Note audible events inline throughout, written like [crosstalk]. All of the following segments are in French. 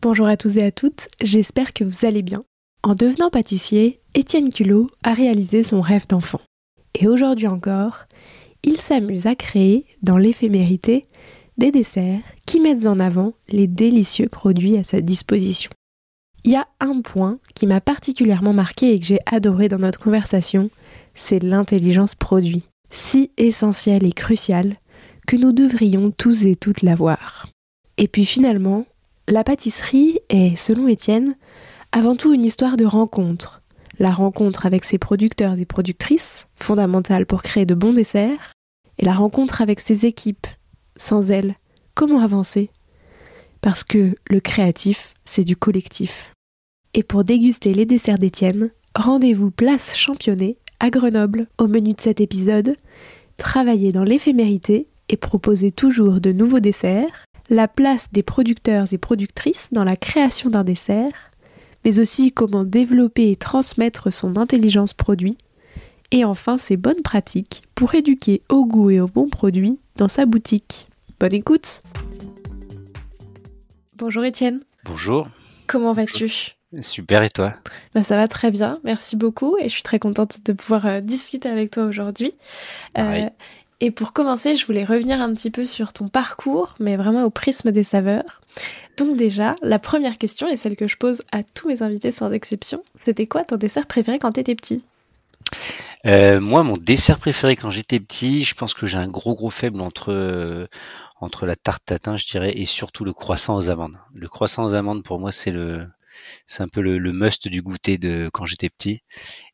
Bonjour à tous et à toutes, j'espère que vous allez bien. En devenant pâtissier, Étienne Culot a réalisé son rêve d'enfant. Et aujourd'hui encore, il s'amuse à créer, dans l'éphémérité, des desserts qui mettent en avant les délicieux produits à sa disposition. Il y a un point qui m'a particulièrement marqué et que j'ai adoré dans notre conversation, c'est l'intelligence produit, si essentielle et cruciale que nous devrions tous et toutes l'avoir. Et puis finalement, la pâtisserie est, selon Étienne, avant tout une histoire de rencontre. La rencontre avec ses producteurs et productrices, fondamentale pour créer de bons desserts, et la rencontre avec ses équipes. Sans elles, comment avancer? Parce que le créatif, c'est du collectif. Et pour déguster les desserts d'Étienne, rendez-vous place championnet à Grenoble. Au menu de cet épisode, travailler dans l'éphémérité et proposer toujours de nouveaux desserts, la place des producteurs et productrices dans la création d'un dessert, mais aussi comment développer et transmettre son intelligence produit, et enfin ses bonnes pratiques pour éduquer au goût et au bon produit dans sa boutique. Bonne écoute Bonjour Étienne. Bonjour. Comment vas-tu? Super et toi? Bah, Ça va très bien, merci beaucoup et je suis très contente de pouvoir euh, discuter avec toi aujourd'hui. Euh, et pour commencer, je voulais revenir un petit peu sur ton parcours, mais vraiment au prisme des saveurs. Donc déjà, la première question, et celle que je pose à tous mes invités sans exception, c'était quoi ton dessert préféré quand tu étais petit? Euh, Moi, mon dessert préféré quand j'étais petit, je pense que j'ai un gros gros faible entre, euh, entre la tarte tatin, je dirais, et surtout le croissant aux amandes. Le croissant aux amandes, pour moi, c'est le un peu le, must du goûter de quand j'étais petit.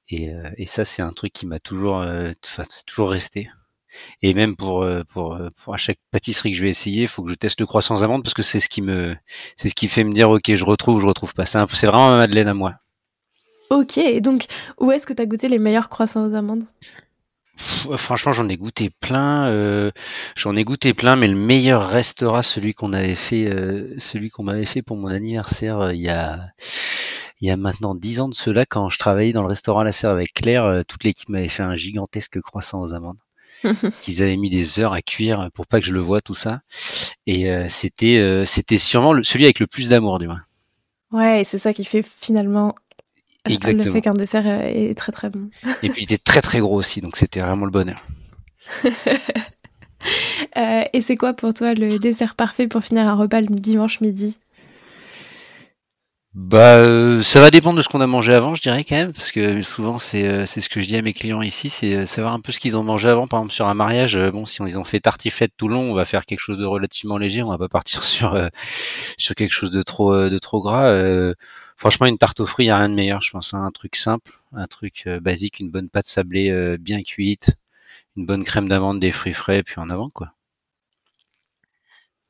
Et, euh, ça, c'est un truc qui m'a toujours, enfin, toujours resté. Et même pour, euh, pour, euh, pour à chaque pâtisserie que je vais essayer, il faut que je teste le croissant aux amandes parce que c'est ce qui me, c'est ce qui fait me dire, ok, je retrouve, je retrouve pas. C'est, c'est vraiment ma madeleine à moi. Ok, et donc où est-ce que tu as goûté les meilleurs croissants aux amandes? Euh, Franchement, j'en ai goûté plein. j'en ai goûté plein, mais le meilleur restera celui qu'on avait fait, celui qu'on m'avait fait pour mon anniversaire il y a il y a maintenant dix ans de cela, quand je travaillais dans le restaurant à la serre avec Claire, toute l'équipe m'avait fait un gigantesque croissant aux amandes. [laughs] qu'ils avaient mis des heures à cuire pour pas que je le vois tout ça. Et euh, c'était euh, c'était sûrement celui avec le plus d'amour du moins. Ouais, c'est ça qui fait finalement Exactement. le fait qu'un dessert euh, est très très bon. et puis il était très très gros aussi, donc c'était vraiment le bonheur. [laughs] et c'est quoi pour toi le dessert parfait pour finir un repas le dimanche midi? Bah, euh, ça va dépendre de ce qu'on a mangé avant, je dirais quand même, parce que souvent c'est euh, c'est ce que je dis à mes clients ici, c'est euh, savoir un peu ce qu'ils ont mangé avant. Par exemple, sur un mariage, bon, si on, ils ont fait tartiflette tout long, on va faire quelque chose de relativement léger, on va pas partir [laughs] sur sur quelque chose de trop de trop gras. franchement, une tarte aux fruits, y a rien de meilleur, je pense. Hein, un truc simple, un truc basique, une bonne pâte sablée bien cuite, une bonne crème d'amande, des fruits frais, puis en avant quoi.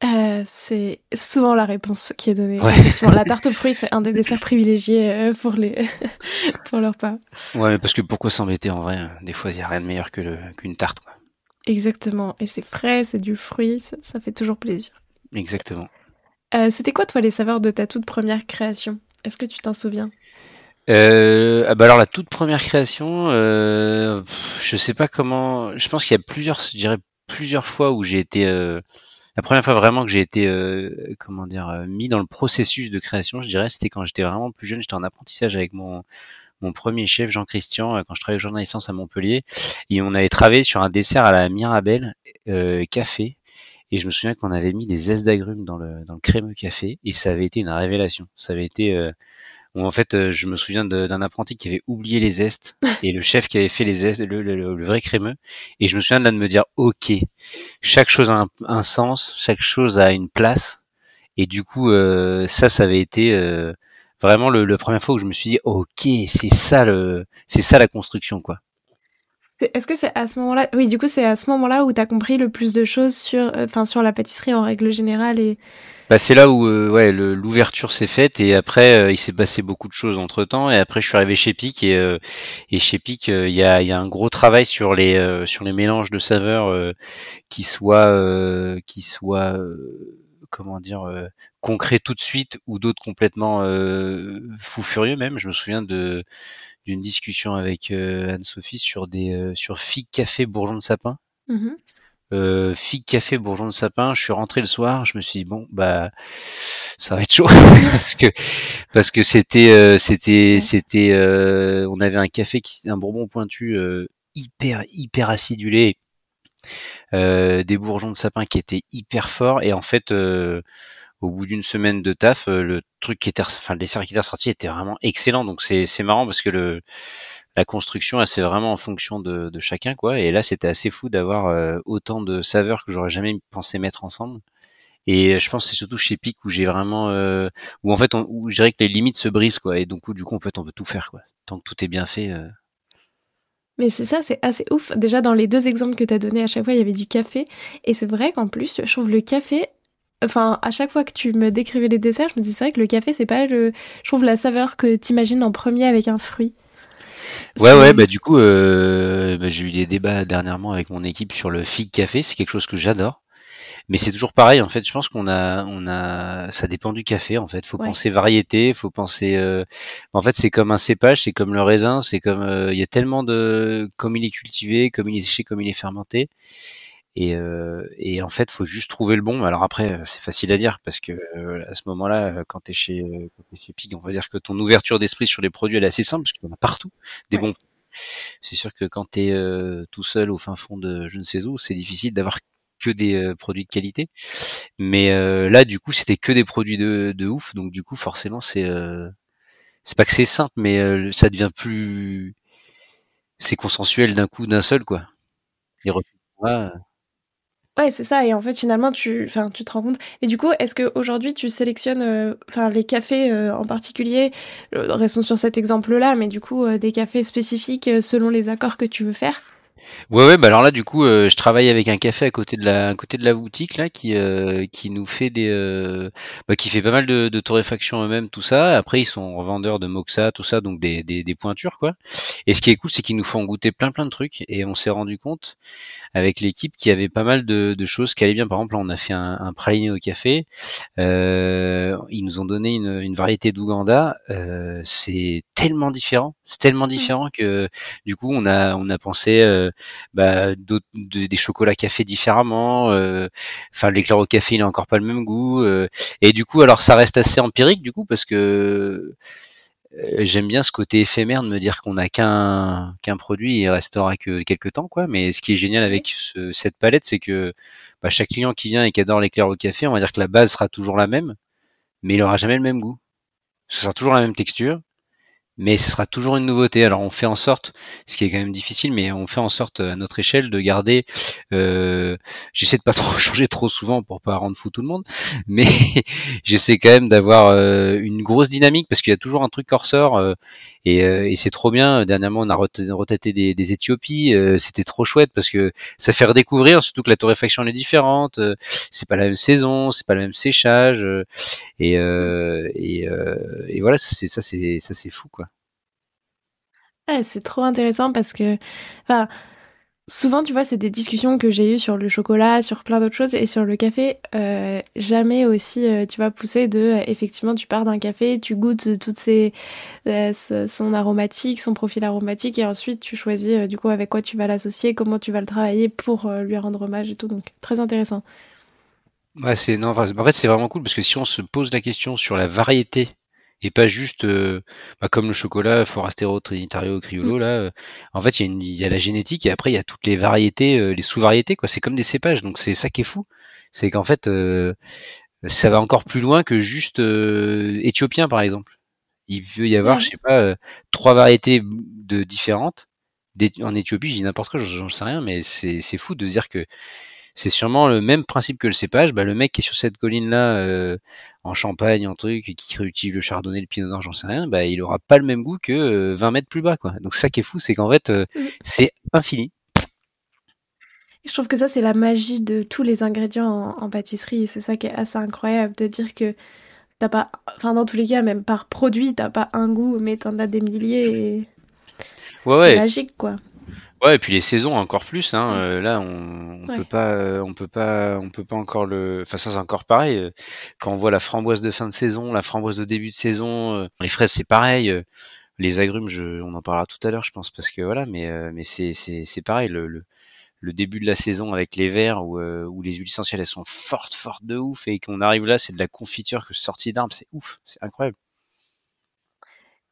Euh, c'est souvent la réponse qui est donnée. La tarte aux fruits, c'est un des [laughs] desserts privilégiés euh, pour, les [laughs] pour leur pas. Ouais, mais parce que pourquoi s'embêter en vrai? Des fois, il n'y a rien de meilleur qu'une tarte. Quoi. Exactement. Et c'est frais, c'est du fruit, ça, fait toujours plaisir. Exactement. Euh, c'était quoi, toi, les saveurs de ta toute première création? Est-ce que tu t'en souviens? Ah bah alors la toute première création, je sais pas comment. Je pense qu'il y a plusieurs, je dirais plusieurs fois où j'ai été la première fois vraiment que j'ai été euh, comment dire euh, mis dans le processus de création, je dirais, c'était quand j'étais vraiment plus jeune. J'étais en apprentissage avec mon mon premier chef Jean Christian euh, quand je travaillais au journal licence à Montpellier et on avait travaillé sur un dessert à la Mirabelle café et je me souviens qu'on avait mis des zestes d'agrumes dans le dans le crémeux café et ça avait été une révélation. Ça avait été en fait, euh, je me souviens d'un apprenti qui avait oublié les zestes et le chef qui avait fait les zestes, le, vrai crémeux. Et je me souviens de là de me dire, ok, chaque chose a un, sens, chaque chose a une place. Et du coup, euh, ça, ça avait été euh, vraiment le, la première fois où je me suis dit, ok, c'est ça le, c'est ça la construction, quoi. Est-ce que c'est à ce moment-là, oui, du coup, c'est à ce moment-là où tu as compris le plus de choses sur, enfin, sur la pâtisserie en règle générale et bah, c'est là où euh, ouais, l'ouverture s'est faite et après euh, il s'est passé beaucoup de choses entre temps et après je suis arrivé chez Pic et, euh, chez Pic il y, a, un gros travail sur les sur les mélanges de saveurs qui soient qui soient comment dire concrets tout de suite ou d'autres complètement fou furieux même. Je me souviens de d'une discussion avec Anne-Sophie sur des sur figue café bourgeon de sapin. Mmh euh, figue café bourgeon de sapin je suis rentré le soir je me suis dit bon bah ça va être chaud. [laughs] Parce que parce que c'était euh, c'était c'était euh, on avait un café qui un bourbon pointu euh, hyper hyper acidulé. Des bourgeons de sapin qui étaient hyper forts. Et en fait au bout d'une semaine de taf le truc qui était enfin le dessert qui était sorti était vraiment excellent donc c'est c'est marrant parce que le la construction, elle, c'est vraiment en fonction de, chacun, quoi. Et là, c'était assez fou d'avoir euh, autant de saveurs que j'aurais jamais pensé mettre ensemble. Et je pense que c'est surtout chez Pic où j'ai vraiment, euh, où en fait, où je dirais que les limites se brisent, quoi. Et donc, du coup, en fait, on peut tout faire, quoi. Tant que tout est bien fait. Euh. Mais c'est ça, c'est assez ouf. Déjà, dans les deux exemples que tu as donnés, à chaque fois, il y avait du café. Et c'est vrai qu'en plus, je trouve le café, enfin, à chaque fois que tu me décrivais les desserts, je me dis, c'est vrai que le café, c'est pas le, je trouve la saveur que tu imagines en premier avec un fruit. Ouais, ouais, bah du coup, euh, bah, j'ai eu des débats dernièrement avec mon équipe sur le fig café. C'est quelque chose que j'adore. Mais c'est toujours pareil, en fait. Je pense qu'on a, on a, ça dépend du café, en fait. Faut penser variété, faut penser. Euh, en fait, c'est comme un cépage, c'est comme le raisin, c'est comme. Euh, il y a tellement de, comme il est cultivé, comme il est séché, comme il est fermenté. Et, euh, et en fait, faut juste trouver le bon. Alors après, c'est facile à dire parce que euh, à ce moment-là, quand tu es chez, euh, chez Pig, on va dire que ton ouverture d'esprit sur les produits elle est assez simple parce qu'il y en a partout des bons. C'est sûr que quand tu es euh, tout seul au fin fond de je ne sais où, c'est difficile d'avoir que des produits de qualité. Mais là, du coup, c'était que des produits de, de ouf. Donc du coup, forcément, c'est c'est pas que c'est simple, mais ça devient plus c'est consensuel d'un coup, d'un seul quoi. Ouais, c'est ça. Et en fait, finalement, tu, enfin, tu te rends compte. Et du coup, est-ce qu'aujourd'hui, tu sélectionnes, euh, enfin, les cafés euh, en particulier, euh, restons sur cet exemple-là, mais du coup, des cafés spécifiques selon les accords que tu veux faire? Ouais, ouais, bah alors là, du coup, euh, je travaille avec un café à côté de la, à côté de la boutique là, qui, euh, qui nous fait des, euh, bah, qui fait pas mal de, de torréfaction eux-mêmes, tout ça. Après, ils sont revendeurs de moxa, tout ça, donc des, des, des pointures quoi. Et ce qui est cool, c'est qu'ils nous font goûter plein plein de trucs, et on s'est rendu compte avec l'équipe qu'il y avait pas mal de, de choses qui allaient bien. Par exemple, là, on a fait un, un praliné au café. ils nous ont donné une, une variété d'Ouganda. c'est tellement différent, c'est tellement mmh. différent que du coup, on a, on a pensé bah, des chocolats café différemment. Euh, enfin, l'éclair au café, il n'a encore pas le même goût. Euh, et du coup, alors ça reste assez empirique du coup parce que euh, j'aime bien ce côté éphémère de me dire qu'on n'a qu'un qu'un produit et il restera que quelques temps quoi. Mais ce qui est génial avec cette palette, c'est que bah, chaque client qui vient et qui adore l'éclair au café, on va dire que la base sera toujours la même, mais il aura jamais le même goût. Ce sera toujours la même texture, mais ce sera toujours une nouveauté. Alors on fait en sorte, ce qui est quand même difficile, mais on fait en sorte à notre échelle de garder. Euh, j'essaie de pas [laughs] trop changer trop souvent pour pas rendre fou tout le monde, mais [laughs] j'essaie quand même d'avoir euh, une grosse dynamique parce qu'il y a toujours un truc qui ressort euh, et, et c'est trop bien. Dernièrement, on a retaté des, des Éthiopies, c'était trop chouette parce que ça fait redécouvrir, surtout que la torréfaction est différente, c'est pas la même saison, c'est pas le même séchage et, et, et voilà, ça c'est ça c'est ça c'est fou quoi. C'est trop intéressant parce que, enfin, souvent, tu vois, c'est des discussions que j'ai eues sur le chocolat, sur plein d'autres choses, et sur le café, euh, jamais aussi, euh, tu vas pousser de, euh, effectivement, tu pars d'un café, tu goûtes toutes ces, son aromatique, son profil aromatique, et ensuite tu choisis, du coup, avec quoi tu vas l'associer, comment tu vas le travailler pour lui rendre hommage et tout, donc très intéressant. Ouais, c'est non, en fait, c'est vraiment cool parce que si on se pose la question sur la variété et pas juste euh, bah, comme le chocolat Forastero, Trinitario, Criollo mm. là. Euh, en fait, il y, a y a la génétique et après il y a toutes les variétés, euh, les sous-variétés quoi. C'est comme des cépages, donc c'est ça qui est fou, c'est qu'en fait ça va encore plus loin que juste éthiopien par exemple. Il veut y avoir, je sais pas, trois variétés de différentes. En Éthiopie, je dis n'importe quoi, j'en sais rien, mais c'est fou de dire que c'est sûrement le même principe que le cépage. Bah, le mec qui est sur cette colline-là, euh, en Champagne, en truc, et qui réutilise le chardonnay, le pinot noir, j'en sais rien, bah, il aura pas le même goût que 20 euh, mètres plus bas, quoi. Donc ça qui est fou, c'est qu'en fait, euh, c'est infini. Je trouve que ça, c'est la magie de tous les ingrédients en, pâtisserie. Et c'est ça qui est assez incroyable de dire que t'as pas, enfin, dans tous les cas, même par produit, t'as pas un goût, mais t'en as des milliers et c'est magique, quoi. Ouais, et puis les saisons encore plus. Hein, euh, là, on, on peut pas, euh, on peut pas, on peut pas encore le. Enfin, ça c'est encore pareil. Euh, quand on voit la framboise de fin de saison, la framboise de début de saison, les fraises c'est pareil. les agrumes, je, on en parlera tout à l'heure, je pense, parce que voilà. Mais mais c'est c'est c'est pareil. Le, le, le début de la saison avec les verres où, où les huiles essentielles elles sont fortes, fortes de ouf, et qu'on arrive là, c'est de la confiture que sortie d'arbre, c'est ouf, c'est incroyable.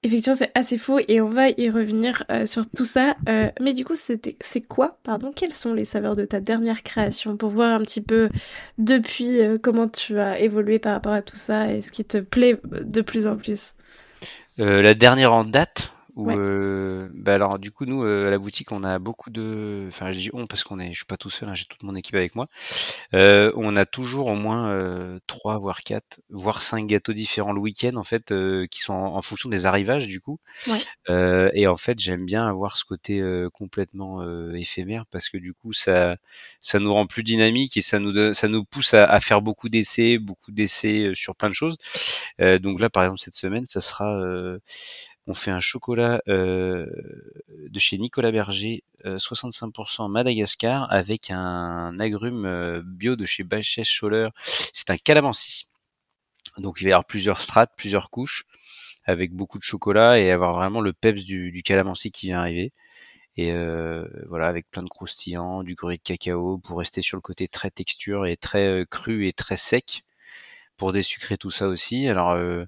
Effectivement, c'est assez faux et on va y revenir euh, sur tout ça. Euh, mais du coup, c'est quoi, pardon, quelles sont les saveurs de ta dernière création pour voir un petit peu depuis euh, comment tu as évolué par rapport à tout ça et ce qui te plaît de plus en plus? La dernière en date, ou euh, bah alors du coup nous euh, à la boutique on a beaucoup de, enfin je dis on parce qu'on est, je suis pas tout seul, hein, j'ai toute mon équipe avec moi. Euh, on a toujours au moins euh, trois voire quatre, voire cinq gâteaux différents le week-end en fait, euh, qui sont en, fonction des arrivages du coup. Ouais. et en fait j'aime bien avoir ce côté complètement éphémère parce que du coup ça, ça nous rend plus dynamique et ça nous, ça nous pousse à, à faire beaucoup d'essais, beaucoup d'essais sur plein de choses. donc là par exemple cette semaine ça sera on fait un chocolat euh, de chez Nicolas Berger, 65% euh, Madagascar, avec un agrume euh, bio de chez Bacchès Scholler. C'est un calamansi. Donc il va y avoir plusieurs strates, plusieurs couches, avec beaucoup de chocolat et avoir vraiment le peps du, du calamansi qui vient arriver. Et voilà, avec plein de croustillants, du gruyère de cacao, pour rester sur le côté très texture et très cru et très sec pour désucrer tout ça aussi. Alors euh,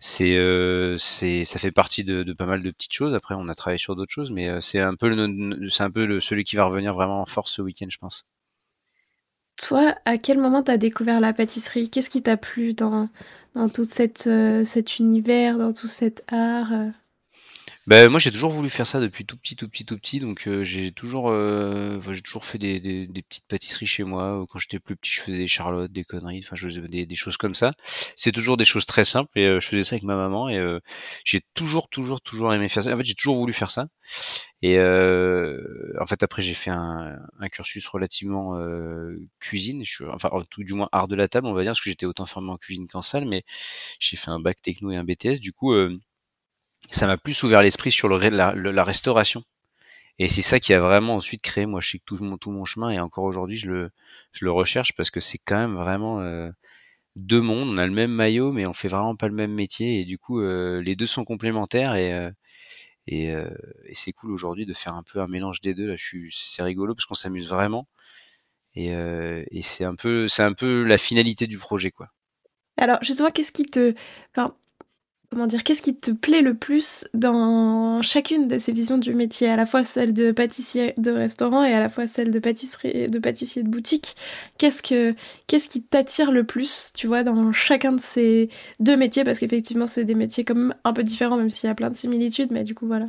c'est euh, c'est ça fait partie de, pas mal de petites choses. Après on a travaillé sur d'autres choses, mais euh, c'est un peu le, c'est un peu celui qui va revenir vraiment en force ce week-end, je pense. Toi, à quel moment t'as découvert la pâtisserie? Qu'est-ce qui t'a plu dans tout cet univers, dans tout cet art ben moi j'ai toujours voulu faire ça depuis tout petit tout petit tout petit. Donc euh, j'ai toujours euh, j'ai toujours fait des, des, des, petites pâtisseries chez moi. Quand j'étais plus petit je faisais des charlottes des conneries. Enfin je faisais des, des choses comme ça. C'est toujours des choses très simples et euh, je faisais ça avec ma maman et j'ai toujours toujours toujours aimé faire ça. En fait j'ai toujours voulu faire ça. Et en fait après j'ai fait un, un, cursus relativement cuisine. Je suis, enfin tout du moins art de la table on va dire parce que j'étais autant formé en cuisine qu'en salle mais j'ai fait un bac techno et un BTS du coup ça m'a plus ouvert l'esprit sur le, la, la, restauration. Et c'est ça qui a vraiment ensuite créé, moi je sais tout mon, tout mon chemin, et encore aujourd'hui je le, je le recherche parce que c'est quand même vraiment euh, deux mondes, on a le même maillot mais on fait vraiment pas le même métier, et du coup euh, les deux sont complémentaires, et, euh, et, et c'est cool aujourd'hui de faire un peu un mélange des deux, là je suis, c'est rigolo parce qu'on s'amuse vraiment, et, et c'est un peu, c'est un peu la finalité du projet quoi. Alors justement, qu'est-ce qui te, enfin, comment dire, qu'est-ce qui te plaît le plus dans chacune de ces visions du métier, à la fois celle de pâtissier de restaurant et à la fois celle de pâtisserie, de pâtissier de boutique? Qu'est-ce que, qu'est-ce qui t'attire le plus, tu vois, dans chacun de ces deux métiers, parce qu'effectivement c'est des métiers comme un peu différents, même s'il y a plein de similitudes, mais du coup voilà.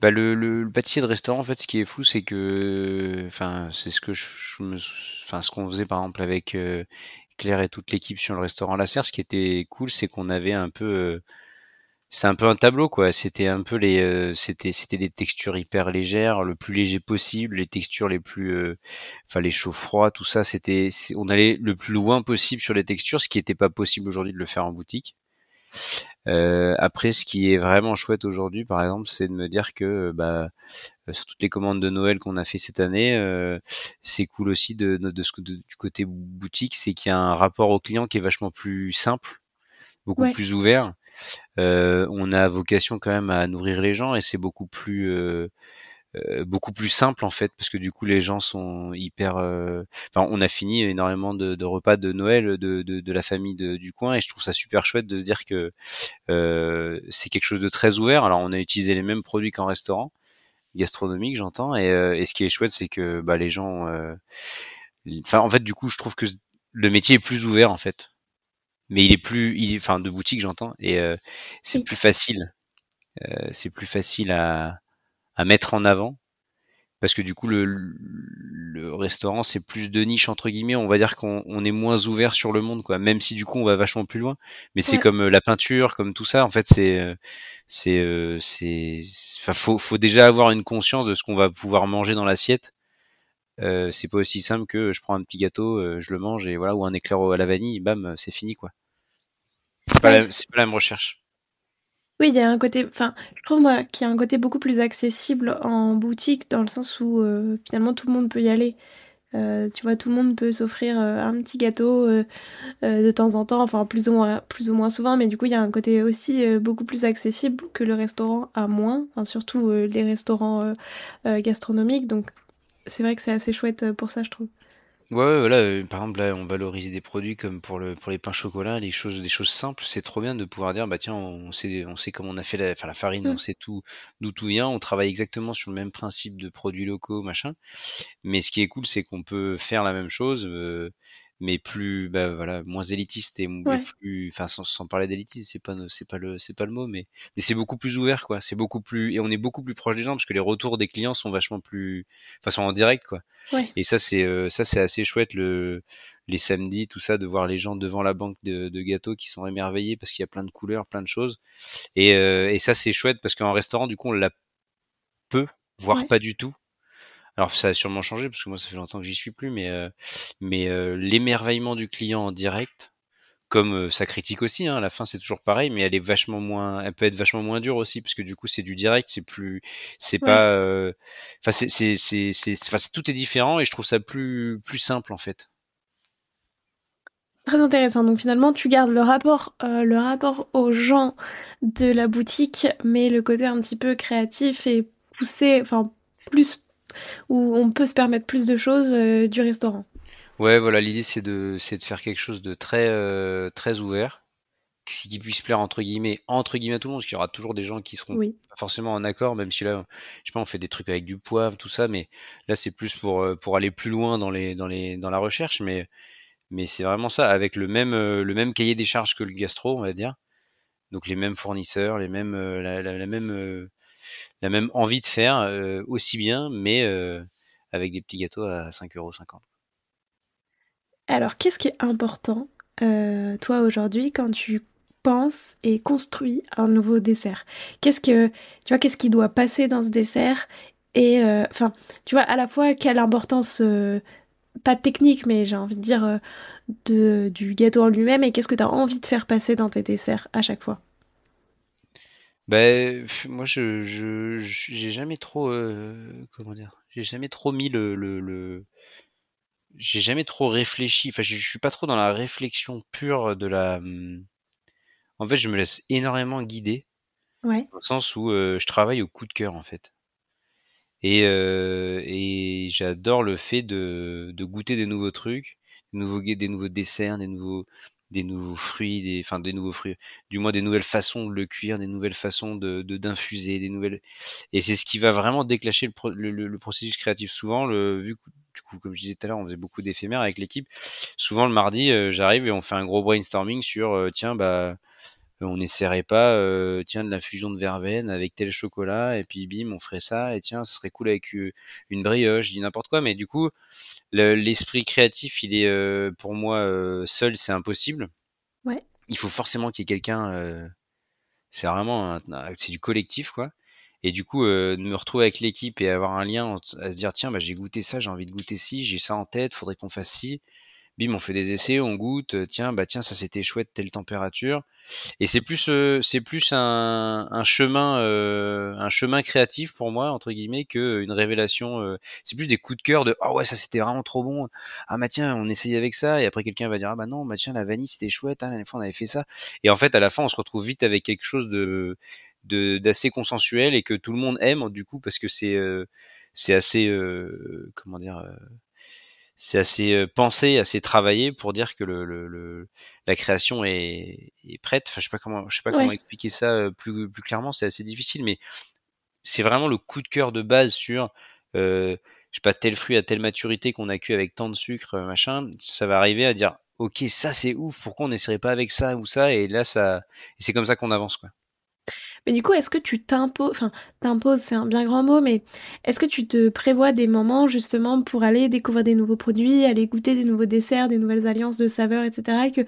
Bah le, pâtissier de restaurant, en fait, ce qui est fou, c'est que, enfin, c'est ce que je, me, enfin, ce qu'on faisait par exemple avec euh, Claire et toute l'équipe sur le restaurant La Serre. Ce qui était cool, c'est qu'on avait un peu, euh, c'est un peu un tableau quoi. C'était un peu les, euh, c'était c'était des textures hyper légères, le plus léger possible, les textures les plus, euh, enfin les chauds froids, tout ça. C'était, on allait le plus loin possible sur les textures, ce qui n'était pas possible aujourd'hui de le faire en boutique. Euh, après, ce qui est vraiment chouette aujourd'hui, par exemple, c'est de me dire que bah, euh, sur toutes les commandes de Noël qu'on a fait cette année, euh, c'est cool aussi de, de, de, du côté boutique, c'est qu'il y a un rapport au client qui est vachement plus simple, beaucoup plus ouvert. Euh, on a vocation quand même à nourrir les gens et c'est beaucoup plus euh, euh, beaucoup plus simple en fait parce que du coup les gens sont hyper euh, enfin on a fini énormément de, de repas de Noël de, de, de la famille du coin et je trouve ça super chouette de se dire que euh, c'est quelque chose de très ouvert. Alors on a utilisé les mêmes produits qu'en restaurant gastronomique j'entends et, et, ce qui est chouette c'est que bah, les gens enfin en fait du coup je trouve que le métier est plus ouvert en fait. Mais il est plus, il, enfin de boutique j'entends, et c'est plus facile, c'est plus facile à, à mettre en avant. Parce que du coup le, le restaurant c'est plus de niche entre guillemets. On va dire qu'on est moins ouvert sur le monde quoi. Même si du coup on va vachement plus loin. Mais c'est comme euh, la peinture comme tout ça. En fait c'est euh, c'est euh, c'est enfin faut faut déjà avoir une conscience de ce qu'on va pouvoir manger dans l'assiette. Euh, c'est pas aussi simple que je prends un petit gâteau je le mange et voilà ou un éclair à la vanille bam c'est fini quoi. C'est pas, la, pas la même recherche oui, il y a un côté, enfin, je trouve moi qu'il y a un côté beaucoup plus accessible en boutique dans le sens où euh, finalement tout le monde peut y aller. Euh, tu vois, tout le monde peut s'offrir euh, un petit gâteau de temps en temps, enfin plus ou moins, plus ou moins souvent, mais du coup il y a un côté aussi beaucoup plus accessible que le restaurant à moins, enfin, surtout les restaurants gastronomiques. Donc c'est vrai que c'est assez chouette pour ça, je trouve. Ouais, voilà, euh, par exemple, là, on valorise des produits comme pour le pour les pains chocolat, les choses, des choses simples. C'est trop bien de pouvoir dire, bah tiens, on sait, on sait comment on a fait la, enfin, la farine, on mm. sait tout, d'où tout vient. On travaille exactement sur le même principe de produits locaux, machin. Mais ce qui est cool, c'est qu'on peut faire la même chose, euh, mais plus bah voilà moins élitiste et plus enfin sans, sans parler d'élitisme c'est pas c'est pas le c'est pas le mot mais mais c'est beaucoup plus ouvert quoi. C'est beaucoup plus et on est beaucoup plus proche des gens parce que les retours des clients sont vachement plus enfin sont en direct quoi. Et ça c'est euh, ça c'est assez chouette le les samedis tout ça de voir les gens devant la banque de, de gâteaux qui sont émerveillés parce qu'il y a plein de couleurs plein de choses. Et euh, et ça c'est chouette parce qu'en restaurant du coup on l'a peu voire pas du tout alors ça a sûrement changé parce que moi ça fait longtemps que j'y suis plus, mais euh, mais euh, l'émerveillement du client en direct, comme euh, ça critique aussi, hein, à la fin c'est toujours pareil, mais elle est vachement moins, elle peut être vachement moins dure aussi parce que du coup c'est du direct, c'est plus, c'est pas, enfin c'est c'est c'est c'est, tout est différent et je trouve ça plus plus simple en fait. Très intéressant. Donc finalement, tu gardes le rapport, le rapport aux gens de la boutique, mais le côté un petit peu créatif et poussé, enfin plus où on peut se permettre plus de choses euh, du restaurant. Ouais, voilà, l'idée c'est de, c'est de faire quelque chose de très, euh, très ouvert, qui puisse plaire entre guillemets, entre guillemets à tout le monde, parce qu'il y aura toujours des gens qui seront pas forcément en accord, même si là, je sais pas, on fait des trucs avec du poivre, tout ça, mais là c'est plus pour, euh, pour aller plus loin dans les, dans les, dans la recherche, mais, mais c'est vraiment ça, avec le même, le même cahier des charges que le gastro, on va dire. Donc les mêmes fournisseurs, les mêmes, la même la même envie de faire euh, aussi bien, mais euh, avec des petits gâteaux à 5,50€. Alors, qu'est-ce qui est important, euh, toi, aujourd'hui, quand tu penses et construis un nouveau dessert? Qu'est-ce que, tu vois, qu'est-ce qui doit passer dans ce dessert? Et, enfin, tu vois, à la fois, quelle importance, pas technique, mais j'ai envie de dire, du gâteau en lui-même, et qu'est-ce que tu as envie de faire passer dans tes desserts à chaque fois? Ben, moi je je j'ai jamais trop euh, comment dire, j'ai jamais trop mis le le, le... j'ai jamais trop réfléchi. Enfin, je, suis pas trop dans la réflexion pure de la. Hum, en fait, je me laisse énormément guider. Ouais. Dans le sens où euh, je travaille au coup de cœur en fait. Et, euh, et j'adore le fait de, de goûter des nouveaux trucs, des nouveaux, des nouveaux desserts, des nouveaux, des nouveaux fruits, des, enfin des nouveaux fruits, du moins des nouvelles façons de le cuire, des nouvelles façons de d'infuser, des nouvelles. Et c'est ce qui va vraiment déclencher le, le, processus créatif. Souvent, le, vu que du coup, comme je disais tout à l'heure, on faisait beaucoup d'éphémères avec l'équipe. Souvent le mardi, euh, j'arrive et on fait un gros brainstorming sur euh, tiens bah on n'essaierait pas euh, tiens de la fusion de verveine avec tel chocolat et puis bim on ferait ça et tiens ça serait cool avec une brioche je dis n'importe quoi mais du coup l'esprit créatif, il est euh, pour moi euh, seul, c'est impossible. Ouais. Il faut forcément qu'il y ait quelqu'un. Euh, c'est vraiment, c'est du collectif quoi. Et du coup, de me retrouver avec l'équipe et avoir un lien à se dire tiens, bah, j'ai goûté ça, j'ai envie de goûter ci, j'ai ça en tête, faudrait qu'on fasse ci bim, on fait des essais, on goûte, euh, tiens, bah tiens, ça c'était chouette, telle température. Et c'est plus, euh, c'est plus un, chemin, euh, un chemin créatif pour moi entre guillemets que une révélation. c'est plus des coups de cœur de, ah ouais, ça c'était vraiment trop bon. Ah bah tiens, on essaye avec ça, et après quelqu'un va dire, ah bah non, bah tiens, la vanille c'était chouette, hein, la dernière fois on avait fait ça. Et en fait, à la fin, on se retrouve vite avec quelque chose de d'assez consensuel et que tout le monde aime du coup parce que c'est c'est assez comment dire c'est assez euh, pensé, assez travaillé pour dire que le, le, la création est, est, prête. Enfin, je sais pas comment, je sais pas comment expliquer ça euh, plus, plus clairement. C'est assez difficile, mais c'est vraiment le coup de cœur de base sur, euh, je sais pas, tel fruit à telle maturité qu'on a cuit avec tant de sucre, machin. Ça va arriver à dire, ok, ça c'est ouf, pourquoi on n'essaierait pas avec ça ou ça? Et là, ça, c'est comme ça qu'on avance, quoi. Mais du coup, est-ce que tu t'imposes, enfin, t'imposes, c'est un bien grand mot, mais est-ce que tu te prévois des moments justement pour aller découvrir des nouveaux produits, aller goûter des nouveaux desserts, des nouvelles alliances de saveurs, etc. Et que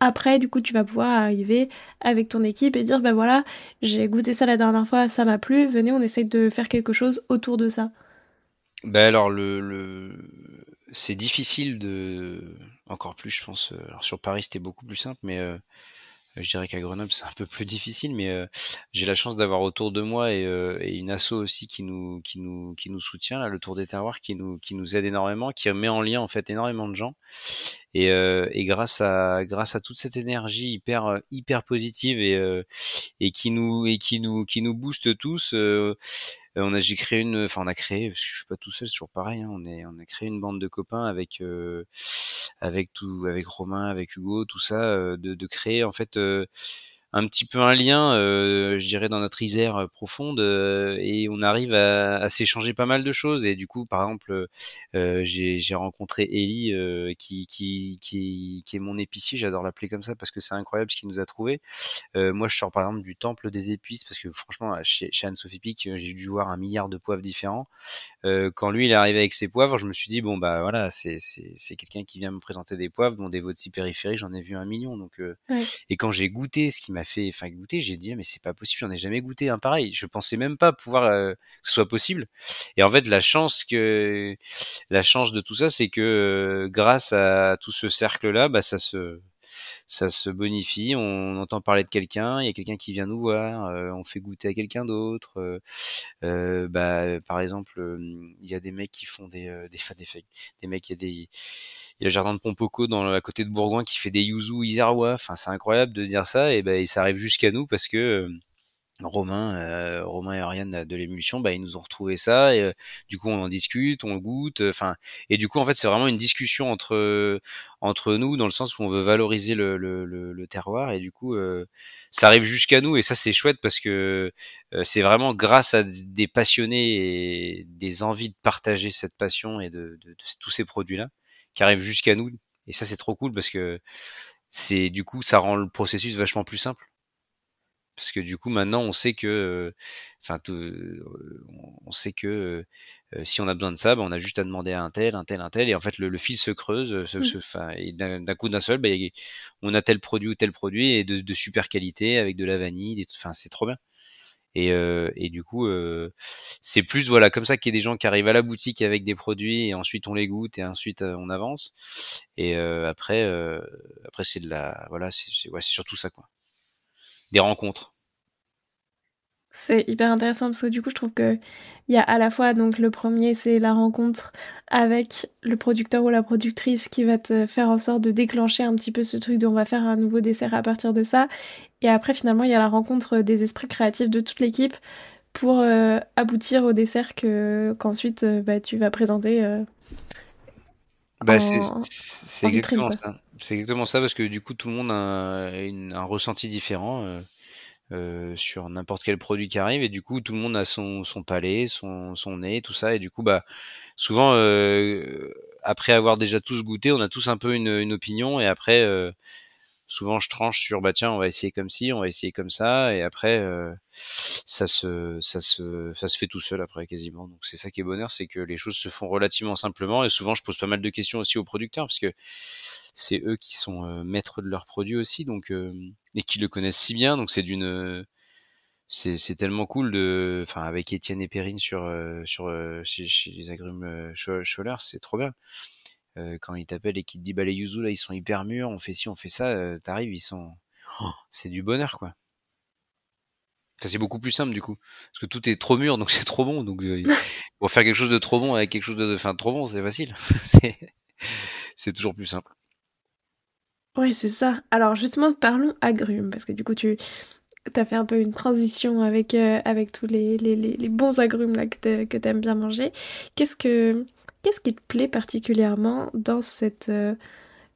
après, du coup, tu vas pouvoir arriver avec ton équipe et dire, ben voilà, j'ai goûté ça la dernière fois, ça m'a plu, venez, on essaye de faire quelque chose autour de ça. Ben alors, le, le... c'est difficile de, encore plus, je pense. Euh, alors sur Paris, c'était beaucoup plus simple, mais euh, je dirais qu'à Grenoble c'est un peu plus difficile, mais euh, j'ai la chance d'avoir autour de moi et, euh, et, une asso aussi qui nous qui nous qui nous soutient là, le Tour des Terroirs, qui nous qui nous aide énormément, qui met en lien en fait énormément de gens. Et, euh, et grâce à grâce à toute cette énergie hyper hyper positive et et qui nous et qui nous qui nous booste tous. On a j'ai créé une enfin on a créé parce que je suis pas tout seul c'est toujours pareil hein, on est on a créé une bande de copains avec avec tout, avec Romain, avec Hugo, tout ça, euh, de, de créer en fait euh, un petit peu un lien, euh, je dirais, dans notre Isère profonde, et on arrive à, à s'échanger pas mal de choses. Et du coup, par exemple, euh, j'ai rencontré Ellie, qui, qui, qui, qui, est mon épicier, j'adore l'appeler comme ça parce que c'est incroyable ce qu'il nous a trouvé. moi, je sors par exemple du temple des épices parce que franchement, chez, chez Anne-Sophie Pic, j'ai dû voir un milliard de poivres différents. Euh, quand lui il est arrivé avec ses poivres, je me suis dit bon bah voilà, c'est c'est quelqu'un qui vient me présenter des poivres, bon des si périphériques, j'en ai vu un million donc euh, et quand j'ai goûté ce qui m'a fait enfin goûter, j'ai dit mais c'est pas possible, j'en ai jamais goûté un pareil, je pensais même pas pouvoir euh, que ce soit possible. Et en fait la chance que la chance de tout ça, c'est que grâce à tout ce cercle là, bah ça se ça se bonifie, on entend parler de quelqu'un, il y a quelqu'un qui vient nous voir, euh, on fait goûter à quelqu'un d'autre. Euh, euh bah, par exemple, il y a des mecs qui font des des, des, [laughs] des, des mecs, il y a des il y a le jardin de Pompoko dans à côté de Bourgoin qui fait des yuzu isarwa. Enfin, c'est incroyable de dire ça. Et ben ça arrive jusqu'à nous parce que Romain, euh, Romain et Ariane de l'émulsion, bah, ils nous ont retrouvé ça. Et euh, du coup on en discute, on le goûte, enfin et du coup en fait c'est vraiment une discussion entre entre nous dans le sens où on veut valoriser le, le, le, terroir. Et du coup euh, ça arrive jusqu'à nous. Et ça c'est chouette parce que c'est vraiment grâce à des passionnés et des envies de partager cette passion et de, de, de tous ces produits là qui arrivent jusqu'à nous. Et ça c'est trop cool parce que c'est du coup ça rend le processus vachement plus simple. Parce que du coup maintenant on sait que euh, enfin euh, on sait que euh, si on a besoin de ça bah, on a juste à demander à un tel un tel un tel. Et en fait le, fil se creuse mmh. et d'un coup d'un seul bah, on a tel produit ou tel produit et de, super qualité avec de la vanille enfin c'est trop bien et, et du coup c'est plus voilà comme ça qu'il y a des gens qui arrivent à la boutique avec des produits et ensuite on les goûte et ensuite on avance et après après c'est de la voilà c'est ouais, surtout ça quoi des rencontres. C'est hyper intéressant parce que du coup, je trouve que il y a à la fois donc le premier, c'est la rencontre avec le producteur ou la productrice qui va te faire en sorte de déclencher un petit peu ce truc de on va faire un nouveau dessert à partir de ça. Et après, finalement, il y a la rencontre des esprits créatifs de toute l'équipe pour euh, aboutir au dessert que qu'ensuite euh, bah, tu vas présenter. Euh, bah, c'est exactement ça. C'est exactement ça parce que du coup tout le monde a un, ressenti différent euh, sur n'importe quel produit qui arrive et du coup tout le monde a son, son palais, son, son nez, tout ça et du coup bah souvent euh, après avoir déjà tous goûté, on a tous un peu une, une opinion et après euh, souvent je tranche sur bah tiens on va essayer comme ci, on va essayer comme ça et après euh, ça se ça se ça se fait tout seul après quasiment. Donc c'est ça qui est bonheur c'est que les choses se font relativement simplement et souvent je pose pas mal de questions aussi aux producteurs parce que c'est eux qui sont euh, maîtres de leurs produits aussi. Donc et qui le connaissent si bien donc c'est d'une c'est tellement cool de enfin avec Étienne et Perrine sur sur chez, chez, les agrumes Scholler c'est trop bien euh, quand il t'appelle et qu'il te dit bah les yuzu là ils sont hyper mûrs, on fait ci, on fait ça, euh, t'arrives, ils sont. Oh, c'est du bonheur quoi. Ça c'est beaucoup plus simple du coup. Parce que tout est trop mûr donc [laughs] c'est trop bon. Donc euh, pour faire quelque chose de trop bon avec quelque chose de fin trop bon, c'est facile. [laughs] c'est toujours plus simple. Ouais, c'est ça. Alors justement, parlons agrumes, parce que du coup, tu as fait un peu une transition avec, avec tous les, les, les, bons agrumes là, que tu aimes bien manger. Qu'est-ce que Qu'est-ce qui te plaît particulièrement dans cette, euh,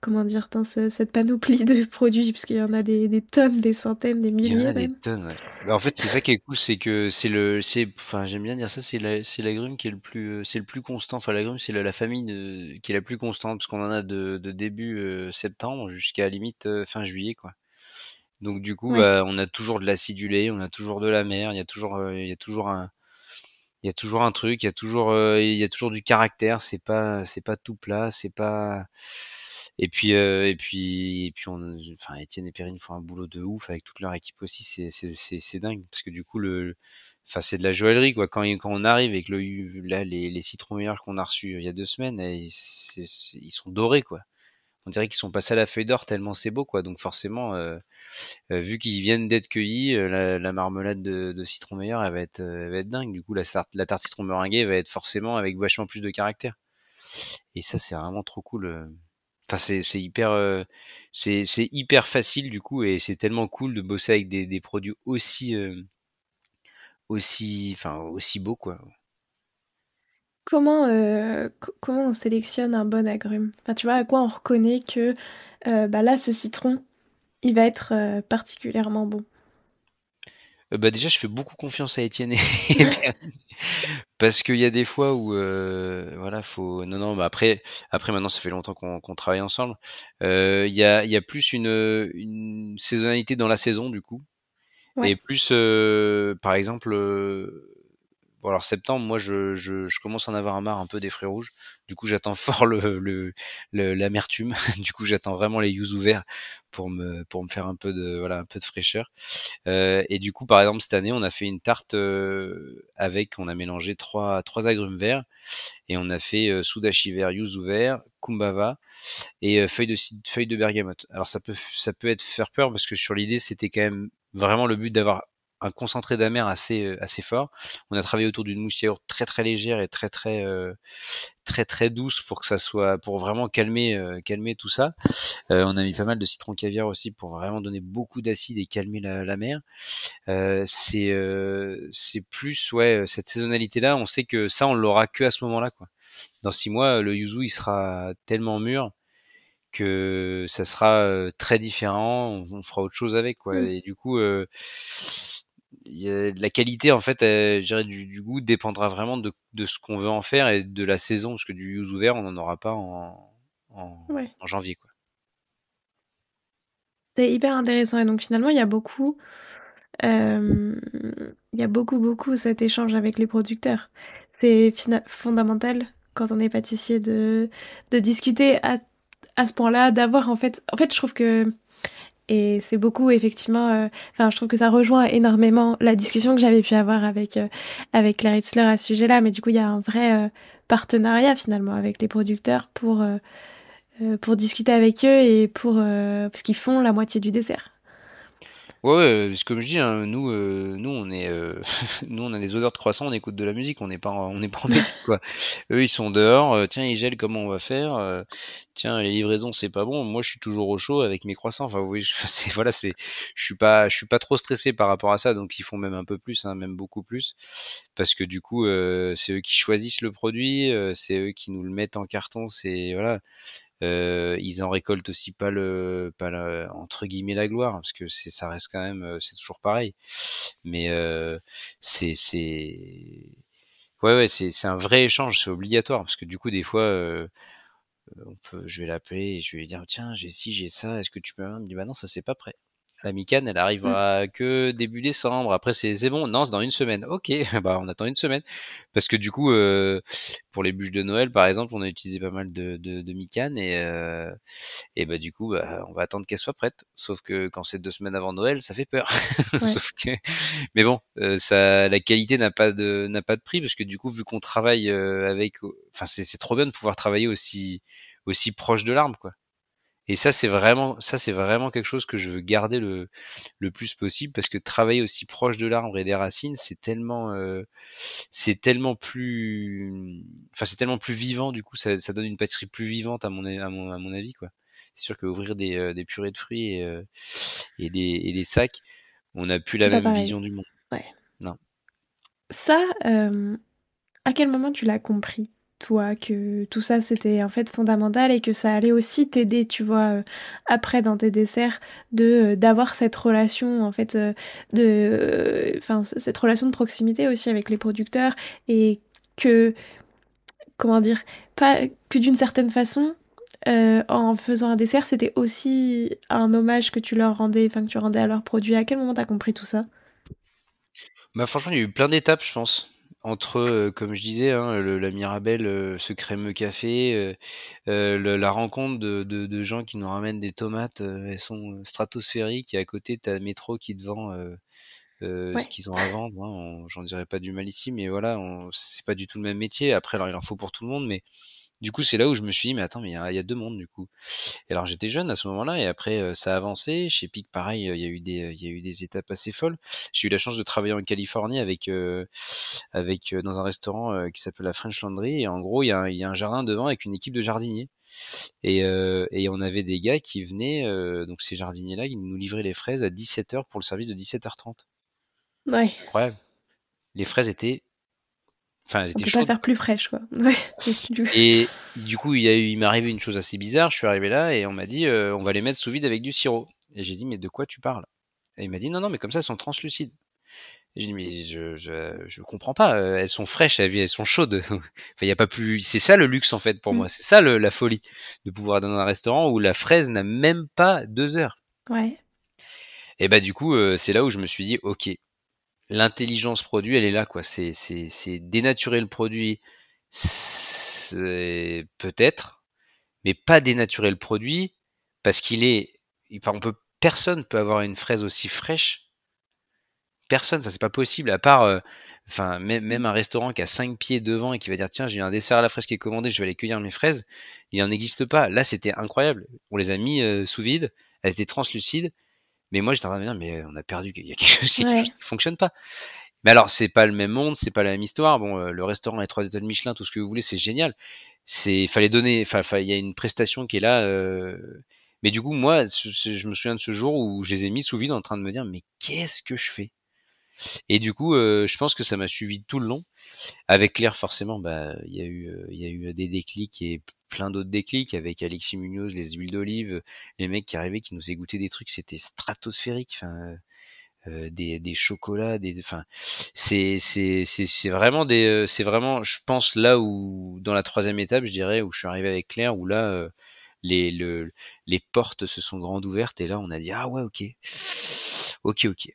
comment dire, dans cette panoplie de produits, parce qu'il y en a des, tonnes, des centaines, des milliers. Il y en a des tonnes, en fait, c'est ça qui est cool, c'est que c'est le, c'est, enfin, j'aime bien dire ça, c'est la, c'est l'agrume qui est le plus, euh, c'est le plus constant. Enfin, l'agrume, c'est la, famille de, qui est la plus constante, parce qu'on en a de, début euh, septembre jusqu'à limite euh, fin juillet, quoi. Donc du coup, bah, on a toujours de l'acidulé, on a toujours de la mer, il y a toujours, il y a toujours un, il y a toujours un truc, il y a toujours, il y a toujours du caractère. C'est pas, c'est pas tout plat, c'est pas et puis, euh, et puis, et puis, on, enfin, Étienne et Perrine font un boulot de ouf avec toute leur équipe aussi. C'est, c'est, c'est, dingue parce que du coup, le, enfin, c'est de la joaillerie quoi. Quand, quand on arrive avec le, là, les, les citrons meilleurs qu'on a reçus il y a deux semaines, ils, ils sont dorés quoi. On dirait qu'ils sont passés à la feuille d'or tellement c'est beau quoi. Donc forcément, euh, euh vu qu'ils viennent d'être cueillis, euh, la, la, marmelade de, de, citron meilleur, elle va être, elle va être dingue. Du coup, la, la tarte citron meringuée va être forcément avec vachement plus de caractère. Et ça, c'est vraiment trop cool c'est hyper, euh, c'est hyper facile du coup et c'est tellement cool de bosser avec des, produits aussi, euh, aussi, beaux quoi. Comment, euh, comment on sélectionne un bon agrume? Enfin, tu vois, à quoi on reconnaît que bah là, ce citron, il va être particulièrement bon? Bah déjà, je fais beaucoup confiance à Étienne et [laughs] parce qu'il y a des fois où euh, voilà, faut non non, bah après après maintenant ça fait longtemps qu'on travaille ensemble. Euh, il y a il y a plus une une saisonnalité dans la saison du coup et plus par exemple Bon alors septembre, moi je, je, je, commence à en avoir un marre un peu des fruits rouges. Du coup j'attends [laughs] fort l'amertume. [laughs] du coup j'attends vraiment les yuzu verts pour me faire un peu de voilà un peu de fraîcheur. Euh, et du coup par exemple cette année on a fait une tarte euh, avec on a mélangé trois trois agrumes verts et on a fait euh, sudashi vert, yuzu vert, kumbava et feuilles de de bergamote. Alors ça peut ça peut être faire peur parce que sur l'idée c'était quand même vraiment le but d'avoir un concentré d'amer assez euh, assez fort. On a travaillé autour d'une mousse très très légère et très très euh, très très douce pour que ça soit pour vraiment calmer euh, calmer tout ça. on a mis pas mal de citron caviar aussi pour vraiment donner beaucoup d'acide et calmer la, la mer. c'est c'est plus ouais cette saisonnalité là. On sait que ça on l'aura que à ce moment là quoi. Dans six mois le yuzu il sera tellement mûr que ça sera très différent, on, fera autre chose avec quoi. Mmh. Et du coup, euh, la qualité en fait euh, du, du, goût dépendra vraiment de, de ce qu'on veut en faire et de la saison parce que du yuzu vert on n'en aura pas en, en, en janvier quoi. C'est hyper intéressant et donc finalement il y a beaucoup euh, il y a beaucoup beaucoup cet échange avec les producteurs. C'est fondamental quand on est pâtissier de, de discuter à, à ce point-là, d'avoir en fait en fait je trouve que et c'est beaucoup, effectivement, euh, enfin, je trouve que ça rejoint énormément la discussion que j'avais pu avoir avec, euh, avec Claire Hitzler à ce sujet-là. Mais du coup, il y a un vrai euh, partenariat finalement avec les producteurs pour, pour discuter avec eux et pour, parce qu'ils font la moitié du dessert. Ouais, comme je dis, hein, nous, euh, nous, on est, euh, [laughs] nous, on a des odeurs de croissant, on écoute de la musique, on n'est pas, on n'est pas en [laughs] métier, quoi. Eux, ils sont dehors. euh, tiens, ils gèlent, comment on va faire euh, Tiens, les livraisons, c'est pas bon. Moi, je suis toujours au chaud avec mes croissants. Enfin, oui, [laughs] c'est, voilà, c'est, je suis pas, je suis pas trop stressé par rapport à ça. Donc, ils font même un peu plus, hein, même beaucoup plus, parce que du coup, euh, c'est eux qui choisissent le produit, euh, c'est eux qui nous le mettent en carton. C'est voilà. Euh, ils en récoltent aussi pas le, pas entre guillemets la gloire, parce que c'est, ça reste quand même, euh, c'est toujours pareil. Mais euh, c'est, c'est, ouais, ouais, c'est, un vrai échange, c'est obligatoire, parce que du coup, des fois, euh, on peut, je vais l'appeler je vais lui dire, tiens, j'ai ci, j'ai ça, est-ce que tu peux, il me dit, bah non, ça c'est pas prêt. La Micane, elle arrivera mm. que début décembre. Après, c'est bon. Non, c'est dans une semaine. Ok, [laughs] bah on attend une semaine. Parce que du coup, euh, pour les bûches de Noël, par exemple, on a utilisé pas mal de, de, de Micane et, euh, et bah du coup, bah, on va attendre qu'elle soit prête. Sauf que quand c'est deux semaines avant Noël, ça fait peur. [laughs] Sauf que, mais bon, euh, ça, la qualité n'a pas de n'a pas de prix parce que du coup, vu qu'on travaille euh, avec, enfin, c'est trop bien de pouvoir travailler aussi aussi proche de l'arme, quoi. Et ça, c'est vraiment, ça, c'est vraiment quelque chose que je veux garder le, le plus possible parce que travailler aussi proche de l'arbre et des racines, c'est tellement, euh, c'est tellement plus, enfin, c'est tellement plus vivant. Du coup, ça, ça, donne une pâtisserie plus vivante à mon, à mon, à mon avis, quoi. C'est sûr qu'ouvrir des, euh, des purées de fruits et, euh, et, des, et des sacs, on n'a plus la même vision du monde. Ouais. Non. Ça, à quel moment tu l'as compris? Que tout ça c'était en fait fondamental et que ça allait aussi t'aider, tu vois, euh, après dans tes desserts, de d'avoir cette relation en fait de, enfin cette relation de proximité aussi avec les producteurs et que comment dire, pas que d'une certaine façon euh, en faisant un dessert, c'était aussi un hommage que tu leur rendais, enfin que tu rendais à leurs produits. À quel moment t'as compris tout ça? Bah franchement, il y a eu plein d'étapes, je pense. Entre, euh, comme je disais, hein, la Mirabelle, euh, ce crémeux café, la rencontre de, gens qui nous ramènent des tomates, elles sont stratosphériques, et à côté, t'as Métro qui te vend ce qu'ils ont à vendre. Hein. J'en dirais pas du mal ici, mais voilà, c'est pas du tout le même métier. Après, alors il en faut pour tout le monde, mais du coup, c'est là où je me suis dit, mais attends, mais il y, a deux mondes du coup. Et alors j'étais jeune à ce moment-là, et après euh, ça a avancé. Chez Pic, pareil, il y a eu des, il y a eu des étapes assez folles. J'ai eu la chance de travailler en Californie avec, euh, avec euh, dans un restaurant qui s'appelle la French Laundry. Et en gros, il y, a, il y a un jardin devant avec une équipe de jardiniers. Et, et on avait des gars qui venaient, donc ces jardiniers-là, ils nous livraient les fraises à 17h pour le service de 17h30. Ouais. Incroyable. Les fraises étaient Enfin, On peut pas faire plus fraîche, quoi. [laughs] [laughs] et du coup, il, il m'est arrivé une chose assez bizarre. Je suis arrivé là et on m'a dit, euh, on va les mettre sous vide avec du sirop. Et j'ai dit, mais de quoi tu parles? Et il m'a dit, non, non, mais comme ça, elles sont translucides. J'ai dit, mais je, je, je, comprends pas. Euh, elles sont fraîches, elles, sont chaudes. [laughs] enfin, il y a pas plus. C'est ça le luxe en fait pour mm. moi. C'est ça la folie de pouvoir aller dans un restaurant où la fraise n'a même pas deux heures. Ouais. Et bah du coup, euh, c'est là où je me suis dit, ok, l'intelligence produit, elle est là, quoi. C'est, dénaturer le produit, peut-être, mais pas dénaturer le produit parce qu'il est, enfin, on peut, personne peut avoir une fraise aussi fraîche. Personne, enfin, c'est pas possible, à part, euh, enfin, même, un restaurant qui a cinq pieds devant et qui va dire, tiens, j'ai un dessert à la fraise qui est commandé, je vais aller cueillir mes fraises. Il n'en existe pas. Là, c'était incroyable. On les a mis euh, sous vide, elles étaient translucides mais moi, j'étais en train de me dire, mais on a perdu, il y a quelque chose, qui ne fonctionne pas. Mais alors, c'est pas le même monde, c'est pas la même histoire. Bon, euh, le restaurant, les trois étoiles Michelin, tout ce que vous voulez, c'est génial. C'est, fallait donner, enfin, il y a une prestation qui est là. Euh... Mais du coup, moi, je me souviens de ce jour où je les ai mis sous vide en train de me dire, mais qu'est-ce que je fais? Et du coup, euh, je pense que ça m'a suivi tout le long. Avec Claire, forcément, bah, il y a eu, euh, y a eu des déclics et plein d'autres déclics avec Alexis Munoz, les huiles d'olive, les mecs qui arrivaient, qui nous égouttaient des trucs, c'était stratosphérique. Enfin, euh, des, des, chocolats, des, enfin, c'est c'est c'est vraiment des, c'est vraiment, je pense là où dans la troisième étape, je dirais, où je suis arrivé avec Claire, où là les le, les portes se sont grandes ouvertes et là on a dit ah ouais ok, ok ok.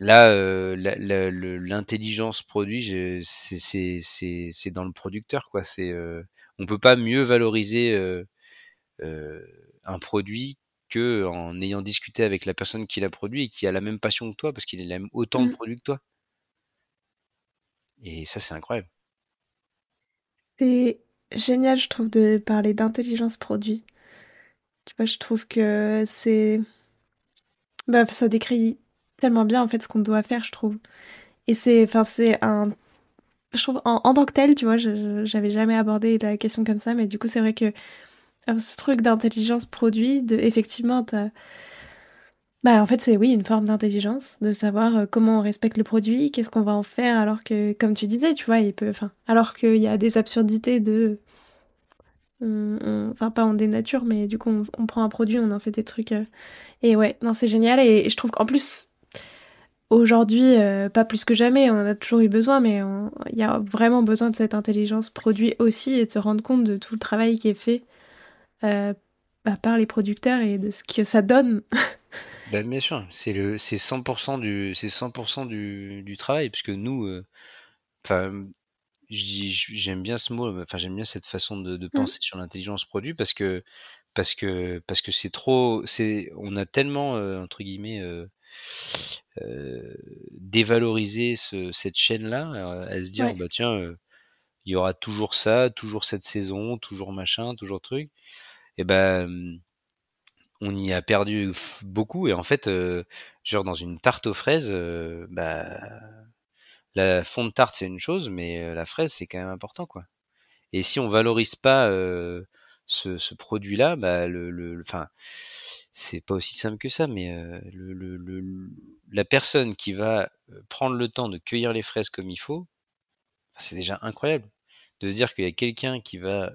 Là, l'intelligence produit, c'est dans le producteur quoi. C'est on peut pas mieux valoriser euh, euh, un produit que en ayant discuté avec la personne qui l'a produit et qui a la même passion que toi parce qu'il aime autant le mmh. produit que toi. Et ça, c'est incroyable. C'est génial, je trouve, de parler d'intelligence produit. Tu vois, je trouve que c'est. Bah, ça décrit tellement bien en fait ce qu'on doit faire, je trouve. Et c'est, enfin, c'est un je trouve en, tant que tel, tu vois, j'avais jamais abordé la question comme ça, mais du coup, c'est vrai que euh, ce truc d'intelligence produit, de, effectivement, Bah, en fait, c'est oui, une forme d'intelligence, de savoir euh, comment on respecte le produit, qu'est-ce qu'on va en faire, alors que, comme tu disais, tu vois, il peut, enfin, alors qu'il y a des absurdités de, enfin, pas on dénature, mais du coup, on, prend un produit, on en fait des trucs, euh, et ouais, non, c'est génial, et je trouve qu'en plus, Aujourd'hui, euh, pas plus que jamais, on en a toujours eu besoin, mais il y a vraiment besoin de cette intelligence produit aussi et de se rendre compte de tout le travail qui est fait euh, bah, par les producteurs et de ce que ça donne. ben, bien sûr, c'est le c'est 100% du c'est 100% du, du travail puisque nous euh, j'aime bien ce mot enfin j'aime bien cette façon de, de mmh. penser sur l'intelligence produit parce que parce que parce que c'est trop c'est on a tellement entre guillemets dévaloriser ce, cette chaîne-là, euh, à se dire bah tiens, euh, il y aura toujours ça, toujours cette saison, toujours machin, toujours truc. Et ben on y a perdu beaucoup. Et en fait genre dans une tarte aux fraises bah la fond de tarte c'est une chose mais la fraise c'est quand même important quoi. Et si on valorise pas ce, ce produit là bah le enfin c'est pas aussi simple que ça, mais euh, le, le, la personne qui va euh, prendre le temps de cueillir les fraises comme il faut, c'est déjà incroyable. de se dire qu'il y a quelqu'un qui va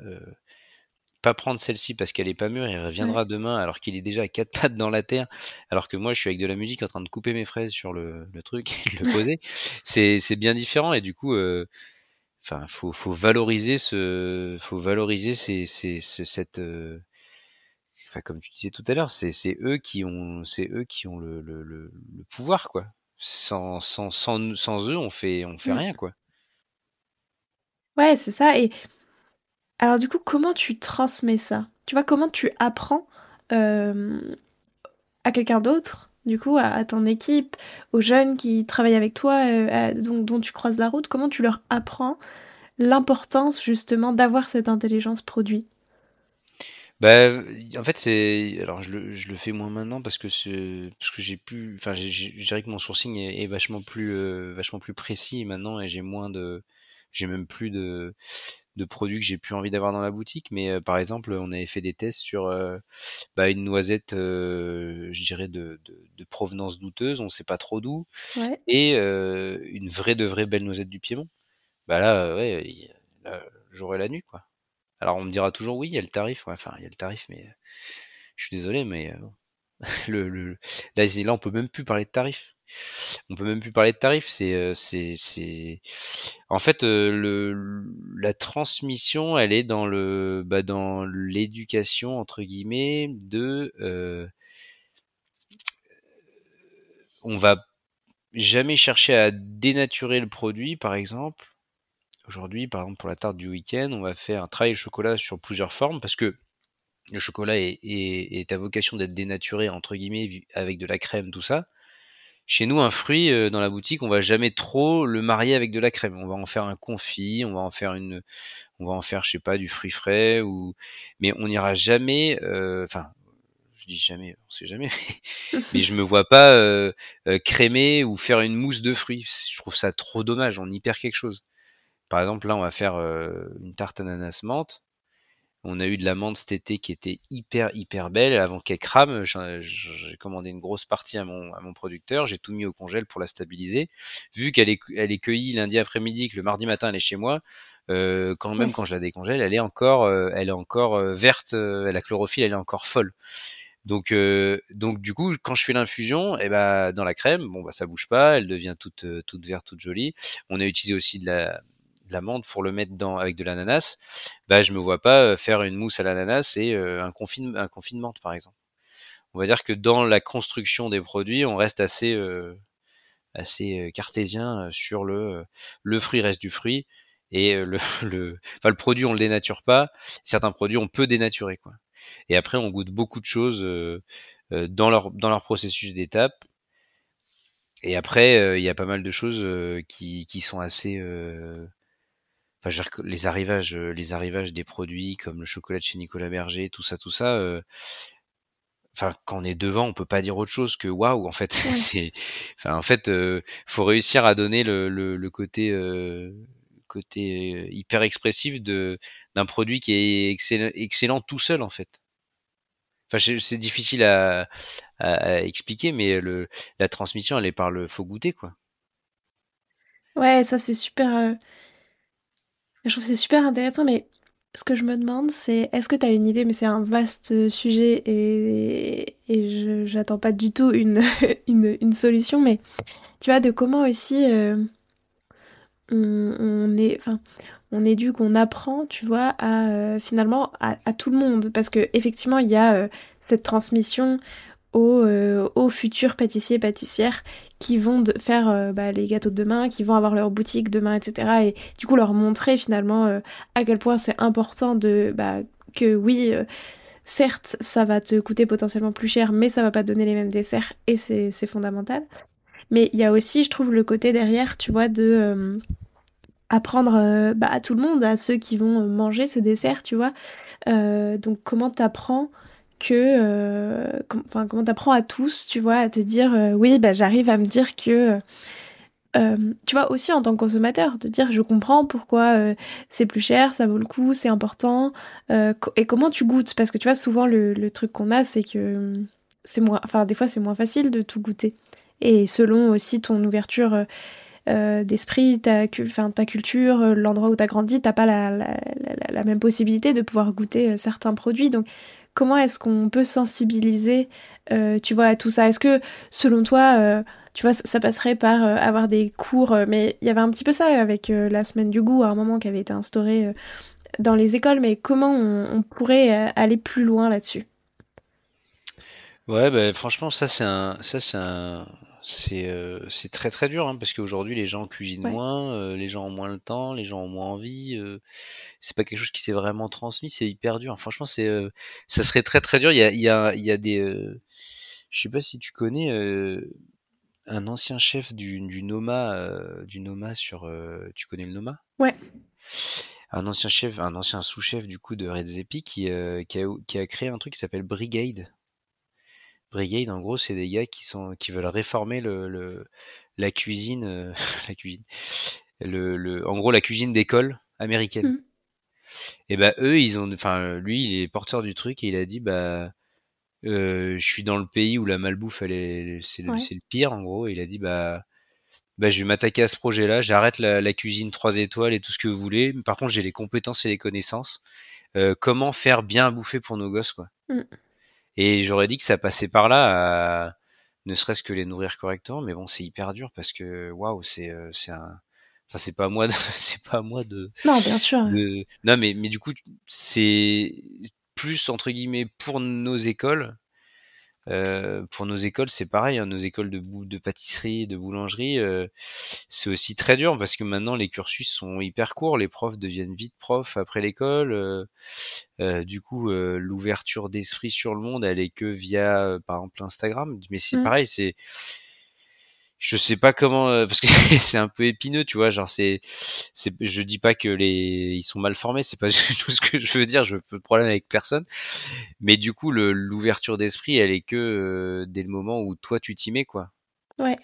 pas prendre celle-ci parce qu'elle est pas mûre, il reviendra demain alors qu'il est déjà à quatre [laughs] pattes dans la terre, alors que moi je suis avec de la musique en train de couper mes fraises sur le, truc et le [laughs] poser. c'est bien différent et du coup, euh, enfin, faut, faut valoriser ce, faut valoriser ces, ces, cette, euh, enfin comme tu disais tout à l'heure, c'est eux qui ont, c'est eux qui ont le, le, le, pouvoir quoi. Sans, sans, sans, sans eux, on fait, on fait mmh. rien quoi. Ouais, c'est ça. Et alors du coup, comment tu transmets ça? Tu vois, comment tu apprends euh, à quelqu'un d'autre, du coup, à, ton équipe, aux jeunes qui travaillent avec toi, euh, dont, tu croises la route, comment tu leur apprends l'importance justement d'avoir cette intelligence produit? Bah, en fait, c'est alors je le, je le fais moins maintenant parce que parce que j'ai plus, enfin, je dirais que mon sourcing est, vachement plus euh, vachement plus précis maintenant et j'ai moins de, j'ai même plus de de produits que j'ai plus envie d'avoir dans la boutique. Mais euh, par exemple, on avait fait des tests sur euh, bah, une noisette, euh, je dirais, de, de, provenance douteuse, on sait pas trop d'où, et une vraie de vraie belle noisette du Piémont. Bah là, ouais, j'aurai la nuit, quoi. Alors on me dira toujours oui, il y a le tarif, enfin il y a le tarif, mais je suis désolé, mais [laughs] le, le, là, là on peut même plus parler de tarif on peut même plus parler de tarifs. C'est, euh, c'est, c'est, en fait, euh, le, la transmission, elle est dans le, bah, dans l'éducation entre guillemets de, euh, on va jamais chercher à dénaturer le produit, par exemple. Aujourd'hui, par exemple, pour la tarte du week-end, on va faire un travail chocolat sur plusieurs formes parce que le chocolat est, est, est à vocation d'être dénaturé entre guillemets avec de la crème, tout ça. Chez nous, un fruit euh, dans la boutique, on va jamais trop le marier avec de la crème. On va en faire un confit, on va en faire une, on va en faire, je sais pas, du fruit frais ou, mais on n'ira jamais, euh, enfin, je dis jamais, on sait jamais, [laughs] mais je me vois pas euh, crémer ou faire une mousse de fruits. Je trouve ça trop dommage. On y perd quelque chose. Par exemple, là, on va faire une tarte ananas menthe. On a eu de l'amande cet été qui était hyper hyper belle. Avant qu'elle crame, j'ai commandé une grosse partie à mon, à mon producteur. J'ai tout mis au congèle pour la stabiliser. Vu qu'elle est, elle est cueillie lundi après-midi, que le mardi matin elle est chez moi, euh, quand même quand je la décongèle, elle est encore, euh, elle est encore euh, verte. la chlorophylle, elle est encore folle. Donc, donc du coup, quand je fais l'infusion, et eh ben dans la crème, bon bah ça bouge pas, elle devient toute toute verte, toute jolie. On a utilisé aussi de la de l'amande pour le mettre dans avec de l'ananas, bah je me vois pas euh, faire une mousse à l'ananas et euh, un confinement un confinement par exemple. On va dire que dans la construction des produits, on reste assez euh, assez cartésien sur le le fruit reste du fruit et le [laughs] le enfin le produit on le dénature pas. Certains produits on peut dénaturer quoi. Et après on goûte beaucoup de choses dans leur dans leur processus d'étape. Et après, il y a pas mal de choses qui, qui sont assez les arrivages, euh, les arrivages des produits comme le chocolat de chez Nicolas Berger, tout ça, tout ça. Euh, enfin, quand on est devant, on peut pas dire autre chose que waouh. En fait, [laughs] c'est, enfin, en fait, euh, faut réussir à donner le, le, côté côté hyper expressif de d'un produit qui est excellent, excellent tout seul en fait. Enfin, c'est difficile à, à, expliquer, mais le, la transmission, elle est par le faut goûter quoi. Ouais, ça c'est super. Je trouve c'est super intéressant, mais ce que je me demande, c'est est-ce que tu as une idée, mais c'est un vaste sujet et, et j'attends pas du tout [laughs] une, une, solution, mais tu vois, de comment aussi euh, on, est, on éduque, on apprend, tu vois, à euh, finalement à, tout le monde, parce que effectivement, il y a euh, cette transmission euh, aux, futurs pâtissiers pâtissières qui vont faire euh, bah, les gâteaux de demain, qui vont avoir leur boutique demain, etc. Et du coup leur montrer finalement euh, à quel point c'est important de bah, que oui, certes ça va te coûter potentiellement plus cher, mais ça va pas te donner les mêmes desserts et c'est fondamental. Mais il y a aussi, je trouve, le côté derrière, tu vois, de apprendre bah, à tout le monde, à ceux qui vont manger ce dessert, tu vois. donc comment t'apprends que euh, enfin comment t'apprends à tous tu vois à te dire euh, oui bah j'arrive à me dire que euh, tu vois aussi en tant que consommateur de dire je comprends pourquoi c'est plus cher ça vaut le coup c'est important et comment tu goûtes? Parce que tu vois souvent le, truc qu'on a c'est que c'est moins enfin des fois c'est moins facile de tout goûter et selon aussi ton ouverture d'esprit, ta, culture, l'endroit où tu as grandi, t'as pas la, la, la, même possibilité de pouvoir goûter certains produits. Donc, comment est-ce qu'on peut sensibiliser, tu vois, à tout ça? Est-ce que, selon toi, tu vois, ça, passerait par avoir des cours, mais il y avait un petit peu ça avec la semaine du goût à un moment qui avait été instaurée dans les écoles, mais comment on, pourrait aller plus loin là-dessus? Ouais, bah, franchement, ça c'est un, c'est, euh, c'est très très dur hein, parce qu'aujourd'hui les gens cuisinent moins, euh, les gens ont moins le temps, les gens ont moins envie. Euh, c'est pas quelque chose qui s'est vraiment transmis, c'est hyper dur. Franchement, c'est, ça serait très très dur. Il y a, il y a, il y a des, je sais pas si tu connais un ancien chef du, du Noma, du Noma sur, tu connais le Noma? Ouais. Un ancien chef, un ancien sous-chef du coup de Red Zepi qui, qui, a, qui a créé un truc qui s'appelle Brigade. Brigade, en gros, c'est des gars qui sont qui veulent réformer le, la cuisine, euh, [laughs] la cuisine, le, en gros la cuisine d'école américaine. Mmh. Et bah eux, ils ont, enfin lui, il est porteur du truc et il a dit bah euh, je suis dans le pays où la malbouffe elle est, c'est le, pire en gros. Et il a dit bah bah je vais m'attaquer à ce projet-là, j'arrête la, cuisine 3 étoiles et tout ce que vous voulez. Par contre, j'ai les compétences et les connaissances. Euh, comment faire bien à bouffer pour nos gosses quoi. Mmh. Et j'aurais dit que ça passait par là, à, ne serait-ce que les nourrir correctement, mais bon, c'est hyper dur parce que waouh, c'est euh, c'est un enfin c'est pas à moi de [laughs] c'est pas à moi de Non, bien sûr. De, non mais mais du coup, c'est plus entre guillemets pour nos écoles euh, pour nos écoles, c'est pareil. Hein, nos écoles de, de pâtisserie, de boulangerie, euh, c'est aussi très dur parce que maintenant les cursus sont hyper courts. Les profs deviennent vite profs après l'école. Euh, du coup, l'ouverture d'esprit sur le monde, elle est que via, par exemple, Instagram. Mais c'est mmh. pareil, c'est je sais pas comment euh, parce que [laughs] c'est un peu épineux tu vois genre c'est c'est je dis pas que les ils sont mal formés c'est pas [laughs] tout ce que je veux dire je veux de problème avec personne. Mais du coup l'ouverture d'esprit elle est que euh, dès le moment où toi tu t'y mets quoi. Ouais.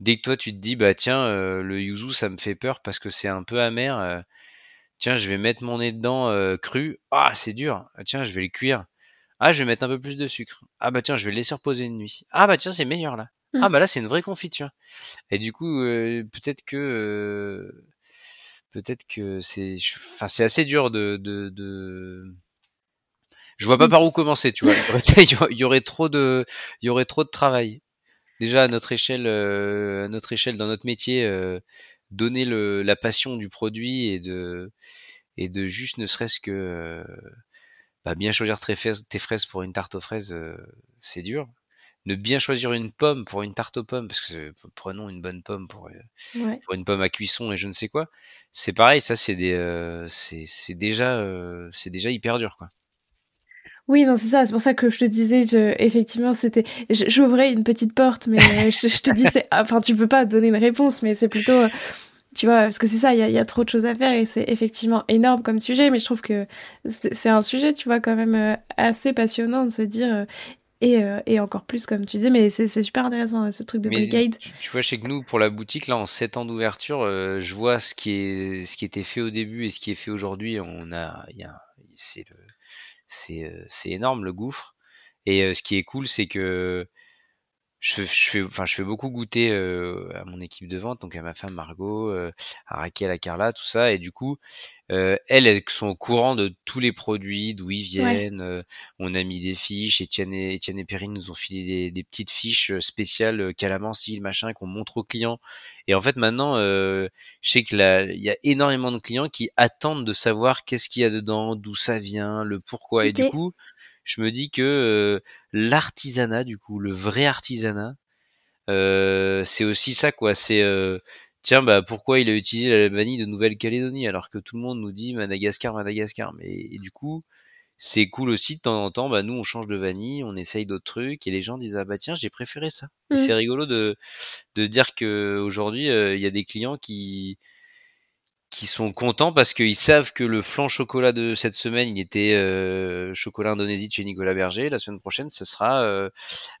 Dès que toi tu te dis bah tiens euh, le yuzu ça me fait peur parce que c'est un peu amer tiens je vais mettre mon nez dedans cru. Ah c'est dur. Ah, tiens je vais le cuire. Ah je vais mettre un peu plus de sucre. Ah bah tiens je vais le laisser reposer une nuit. Ah bah tiens c'est meilleur là ah bah là c'est une vraie confiture. Et du coup euh, peut-être que euh, peut-être que c'est enfin c'est assez dur de, de, de... je vois pas par où commencer tu vois. [laughs] Il y aurait trop de il y aurait trop de travail. Déjà à notre échelle euh, à notre échelle dans notre métier donner le, la passion du produit et de et de juste ne serait-ce que bah, bien choisir tes fraises, tes fraises pour une tarte aux fraises c'est dur ne bien choisir une pomme pour une tarte aux pommes, parce que prenons une bonne pomme pour, euh, pour une pomme à cuisson et je ne sais quoi. C'est pareil, ça c'est des, euh, c'est déjà, euh, déjà hyper dur quoi. Oui, non, c'est ça. C'est pour ça que je te disais, je, effectivement, c'était, j'ouvrais une petite porte, mais je, te dis, c'est, enfin, tu peux pas donner une réponse, mais c'est plutôt, tu vois, parce que c'est ça, il y a, y a, trop de choses à faire et c'est effectivement énorme comme sujet, mais je trouve que c'est un sujet, tu vois, quand même assez passionnant de se dire, euh, et, encore plus, comme tu disais, mais c'est super intéressant ce truc de brigade. Tu, vois, chez nous, pour la boutique, là, en 7 ans d'ouverture, euh, je vois ce qui, est, ce qui était fait au début et ce qui est fait aujourd'hui. On a, c'est euh, c'est énorme le gouffre. Et ce qui est cool, c'est que je, fais, enfin, je fais beaucoup goûter euh, à mon équipe de vente, donc à ma femme Margot, euh, à Raquel, à Carla, tout ça, et du coup, euh, elles, elles sont au courant de tous les produits, d'où ils viennent. on a mis des fiches. Etienne et, Etienne et Perrine nous ont filé des, petites fiches spéciales calamansi, machin, qu'on montre aux clients. Et en fait, maintenant, je sais que il y a énormément de clients qui attendent de savoir qu'est-ce qu'il y a dedans, d'où ça vient, le pourquoi. Et du coup, je me dis que euh, l'artisanat, du coup, le vrai artisanat, euh, c'est aussi ça, quoi. C'est euh, tiens, bah pourquoi il a utilisé la vanille de Nouvelle-Calédonie alors que tout le monde nous dit Madagascar, Madagascar. Mais du coup, c'est cool aussi de temps en temps. Bah nous, on change de vanille, on essaye d'autres trucs et les gens disent ah bah tiens, j'ai préféré ça. Mmh. C'est rigolo de de dire que aujourd'hui, il y a des clients qui qui sont contents parce qu'ils savent que le flan chocolat de cette semaine, il était euh, chocolat Indonésie de chez Nicolas Berger. La semaine prochaine, ce sera euh,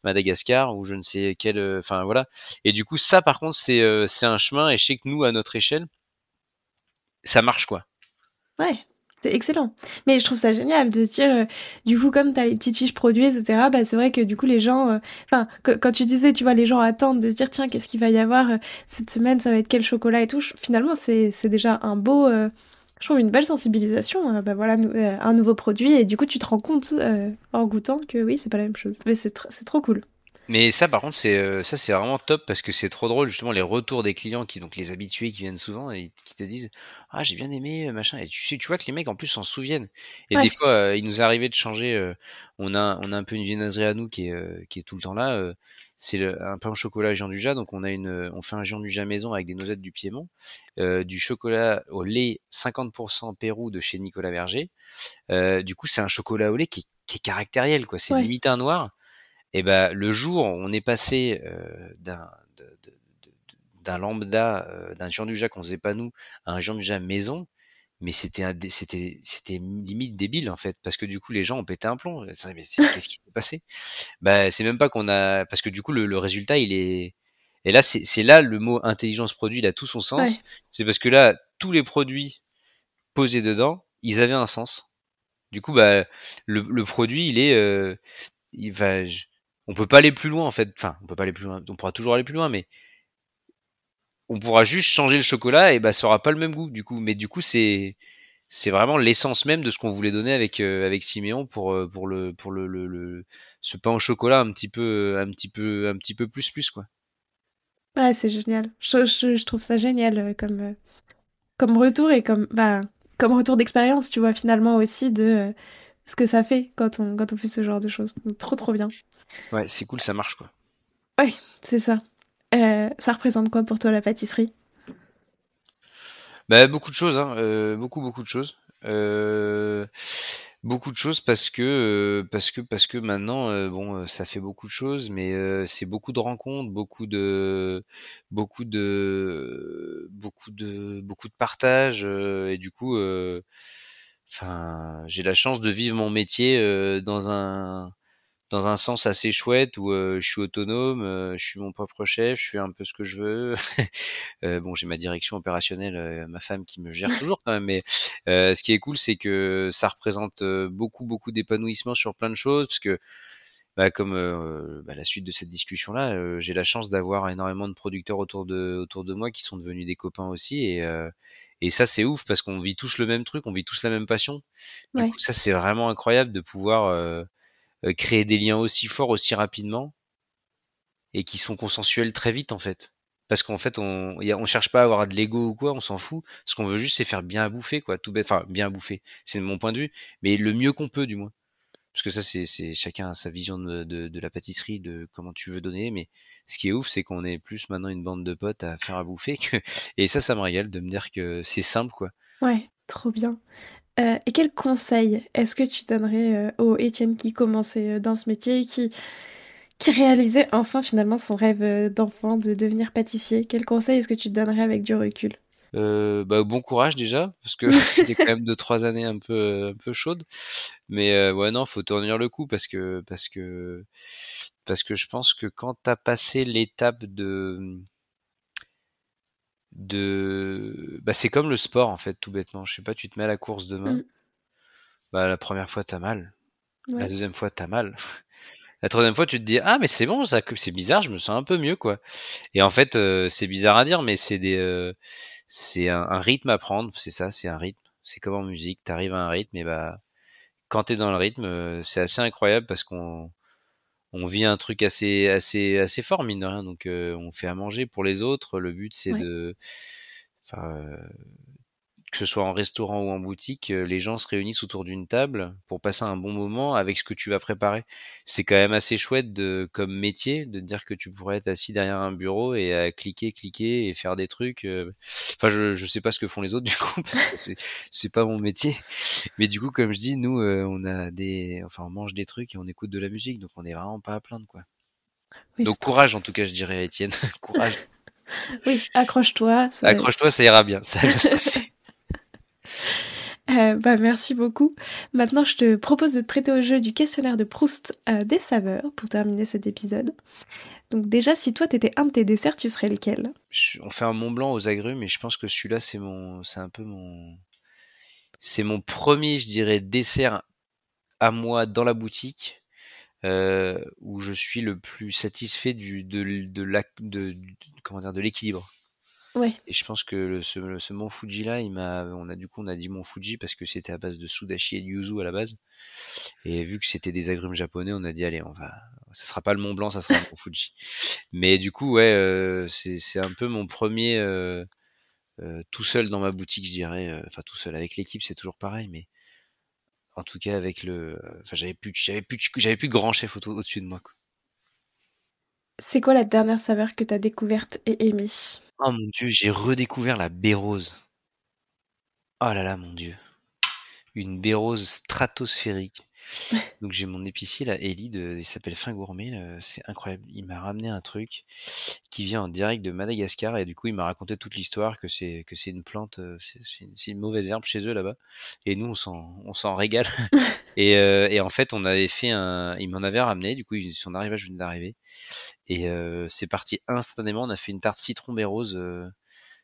Madagascar ou je ne sais quel. Euh, enfin voilà. Et du coup, ça par contre, c'est c'est un chemin. Et je sais que nous, à notre échelle, ça marche quoi. Ouais, C'est excellent. Mais je trouve ça génial de se dire, euh, du coup, comme tu as les petites fiches produits, etc., bah, c'est vrai que du coup, les gens. euh, Enfin, quand tu disais, tu vois, les gens attendent de se dire, tiens, qu'est-ce qu'il va y avoir euh, cette semaine, ça va être quel chocolat et tout. Finalement, c'est déjà un beau. je trouve une belle sensibilisation. euh, bah voilà, un nouveau produit. Et du coup, tu te rends compte en goûtant que oui, c'est pas la même chose. Mais c'est trop cool. Mais ça, par contre, c'est euh, ça, c'est vraiment top parce que c'est trop drôle justement les retours des clients qui donc les habitués qui viennent souvent et qui te disent ah j'ai bien aimé euh, machin et tu sais tu vois que les mecs en plus s'en souviennent. Et Ouais. des fois euh, il nous est arrivé de changer euh, on a on a un peu une viennoiserie à nous qui est euh, qui est tout le temps là euh, c'est un pain au chocolat Jean Dujat donc on a une on fait un Jean Dujat maison avec des noisettes du Piémont euh, du chocolat au lait 50% Pérou de chez Nicolas Verger Euh, du coup c'est un chocolat au lait qui, qui est caractériel quoi. C'est Ouais. limite un noir et ben le jour où on est passé euh, d'un lambda, euh, d'un Jean Dujat qu'on faisait pas nous, à un Jean Dujat maison, mais c'était c'était c'était limite débile en fait parce que du coup les gens ont pété un plomb. Mais qu'est-ce qui s'est passé? Bah c'est même pas qu'on a parce que du coup le, le résultat il est et là c'est c'est là le mot intelligence produit il a tout son sens. Ouais. C'est parce que là tous les produits posés dedans ils avaient un sens. Du coup bah le, le produit il est euh, il va je- on peut pas aller plus loin en fait. Enfin, on peut pas aller plus loin. On pourra toujours aller plus loin, mais on pourra juste changer le chocolat et bah ça aura pas le même goût du coup. Mais du coup c'est c'est vraiment l'essence même de ce qu'on voulait donner avec euh, avec Siméon pour euh, pour le pour le, le, ce pain au chocolat un petit peu un petit peu un petit peu plus plus quoi. Ouais, c'est génial. Je, je- trouve ça génial euh, comme, comme retour et comme, bah, comme retour d'expérience, tu vois, finalement aussi de ce que ça fait quand on, quand on fait ce genre de choses. Trop, trop bien. Ouais, c'est cool, ça marche quoi. C'est ça. Euh, ça représente quoi pour toi la pâtisserie? Bah, beaucoup de choses, hein, euh, beaucoup beaucoup de choses. Euh, beaucoup de choses parce que parce que parce que maintenant bon ça fait beaucoup de choses mais c'est beaucoup de rencontres beaucoup de beaucoup de beaucoup de beaucoup de partage et du coup enfin j'ai la chance de vivre mon métier dans un dans un sens assez chouette où euh, je suis autonome, euh, je suis mon propre chef, je fais un peu ce que je veux. [laughs] Euh, bon, j'ai ma direction opérationnelle, ma femme qui me gère [laughs] toujours quand même, mais ce qui est cool, c'est que ça représente beaucoup, beaucoup d'épanouissement sur plein de choses, parce que bah, comme euh, bah, la suite de cette discussion-là, euh, j'ai la chance d'avoir énormément de producteurs autour de autour de moi qui sont devenus des copains aussi, et euh, et ça c'est ouf parce qu'on vit tous le même truc, on vit tous la même passion. Du Ouais. coup, ça c'est vraiment incroyable de pouvoir créer des liens aussi forts, aussi rapidement, et qui sont consensuels très vite en fait. Parce qu'en fait, on, on cherche pas à avoir de l'ego ou quoi, on s'en fout. Ce qu'on veut juste, c'est faire bien à bouffer, quoi, tout bête. Enfin, bien à bouffer, c'est mon point de vue, mais le mieux qu'on peut, du moins. Parce que ça, c'est, c'est chacun a sa vision de, de, de la pâtisserie, de comment tu veux donner. Mais ce qui est ouf, c'est qu'on est plus maintenant une bande de potes à faire à bouffer. Que... [laughs] Et ça, ça me régale de me dire que c'est simple, quoi. Ouais, trop bien. Euh, et quel conseil est-ce que tu donnerais euh, au Étienne qui commençait euh, dans ce métier et qui, qui réalisait enfin finalement son rêve d'enfant de devenir pâtissier? Quel conseil est-ce que tu donnerais avec du recul? Euh, bah, bon courage déjà, parce que [laughs] [laughs] c'était quand même deux trois années un peu un peu chaudes. Mais euh, ouais non, faut tenir le coup parce que parce que parce que je pense que quand t'as passé l'étape de de bah c'est comme le sport en fait tout bêtement. Je sais pas, tu te mets à la course demain, Mm. bah la première fois t'as mal, la deuxième fois t'as mal, [laughs] la troisième fois tu te dis ah mais c'est bon ça, c'est bizarre, je me sens un peu mieux quoi. Et en fait euh, c'est bizarre à dire, mais c'est des euh, c'est un, un rythme à prendre, c'est ça, c'est un rythme. C'est comme en musique, t'arrives à un rythme et bah quand t'es dans le rythme, euh, c'est assez incroyable parce qu'on on vit un truc assez assez assez fort mine de rien. Donc euh, on fait à manger pour les autres. Le but c'est ouais, de, enfin, euh, que ce soit en restaurant ou en boutique, euh, les gens se réunissent autour d'une table pour passer un bon moment avec ce que tu vas préparer. C'est quand même assez chouette de, comme métier de dire que tu pourrais être assis derrière un bureau et à cliquer, cliquer et faire des trucs. euh. Enfin, je, je sais pas ce que font les autres [laughs] du coup parce que c'est c'est pas mon métier. Mais du coup, comme je dis, nous, euh, on a des, enfin, on mange des trucs et on écoute de la musique, donc on est vraiment pas à plaindre quoi. oui, Donc courage en tout cas, je dirais à Étienne. [laughs] courage. Oui, accroche-toi. ça- Accroche-toi, ça ira bien. Ça va se passer. Euh, bah, merci beaucoup. Maintenant, je te propose de te prêter au jeu du questionnaire de Proust euh, des saveurs pour terminer cet épisode. Donc déjà, si toi t'étais un de tes desserts, tu serais lesquels? Je- on fait un Mont Blanc aux agrumes, mais je pense que celui-là, c'est mon, c'est un peu mon, c'est mon premier, je dirais, dessert à moi dans la boutique euh, où je suis le plus satisfait de, de, la, de, de l'équilibre. Ouais. Et je pense que ce, Mont Fuji là, il m'a, on a du coup on a dit Mont Fuji parce que c'était à base de sudashi et de yuzu à la base. Et vu que c'était des agrumes japonais, on a dit allez, on va, ça sera pas le Mont Blanc, ça sera le Mont Fuji. Mais du coup, ouais, euh, c'est un peu mon premier euh, euh, tout seul dans ma boutique, je dirais. Enfin tout seul avec l'équipe, c'est toujours pareil, mais en tout cas avec le, enfin j'avais plus, j'avais plus, j'avais plus grand chef au- au-dessus de moi. Quoi. C'est quoi la dernière saveur que t'as découverte et aimée? Oh mon dieu, j'ai redécouvert la bérose. Oh là là, mon dieu. Une bérose stratosphérique. [laughs] Donc j'ai mon épicier là, Ellie, de, il s'appelle Fin Gourmet, là, c'est incroyable. Il m'a ramené un truc qui vient en direct de Madagascar et du coup il m'a raconté toute l'histoire que c'est que c'est une plante, euh, c'est c'est une, c'est une mauvaise herbe chez eux là-bas. Et nous on s'en on s'en régale. [laughs] et, euh, et en fait on avait fait un, il m'en avait ramené, du coup son arrivage venait d'arriver et euh, c'est parti instantanément. On a fait une tarte citron bérose. euh,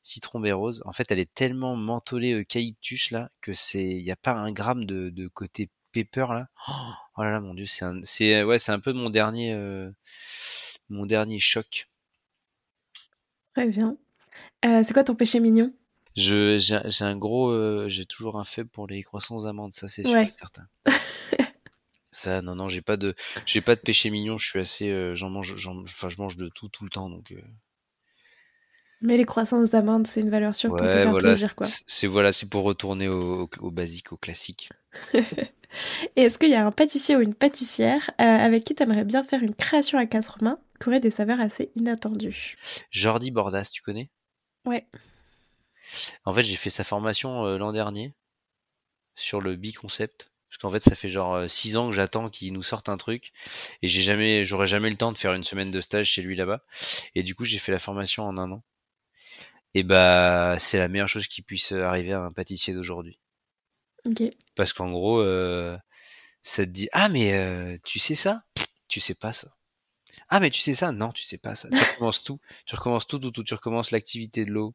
citron bérose. En fait, elle est tellement mentholée eucalyptus là que c'est, il n'y a pas un gramme de, de côté pepper là. Oh, oh là là, mon dieu, c'est un, c'est ouais, c'est un peu mon dernier, euh, mon dernier choc. Très bien. Euh, c'est quoi ton péché mignon? Je, j'ai, j'ai un gros, euh, j'ai toujours un faible pour les croissants amandes, ça c'est sûr Ouais. et certain. Ça, non, non, j'ai pas de, j'ai pas de péché mignon. Je suis assez, euh, j'en mange, j'en, enfin, je mange de tout tout le temps, donc. euh, Mais les croissants aux amandes, c'est une valeur sûre pour te Ouais, faire voilà, plaisir, quoi. c'est c'est- voilà, c'est pour retourner au, au, au basique, au classique. [laughs] Et est-ce qu'il y a un pâtissier ou une pâtissière euh, avec qui t'aimerais bien faire une création à quatre mains qui aurait des saveurs assez inattendues? Jordi Bordas, tu connais? Ouais. En fait, j'ai fait sa formation euh, l'an dernier sur le bi-concept. Parce qu'en fait, ça fait genre 6 ans que j'attends qu'il nous sorte un truc. Et j'ai jamais, j'aurais jamais le temps de faire une semaine de stage chez lui là-bas. Et du coup, j'ai fait la formation en un an. Et bah, c'est la meilleure chose qui puisse arriver à un pâtissier d'aujourd'hui. Parce qu'en gros, euh, ça te dit, ah mais euh, tu sais ça? Tu sais pas ça. Ah mais tu sais ça? Non, tu sais pas ça. Tu recommences tout. Tu recommences tout, tout, tout. Tu recommences l'activité de l'eau,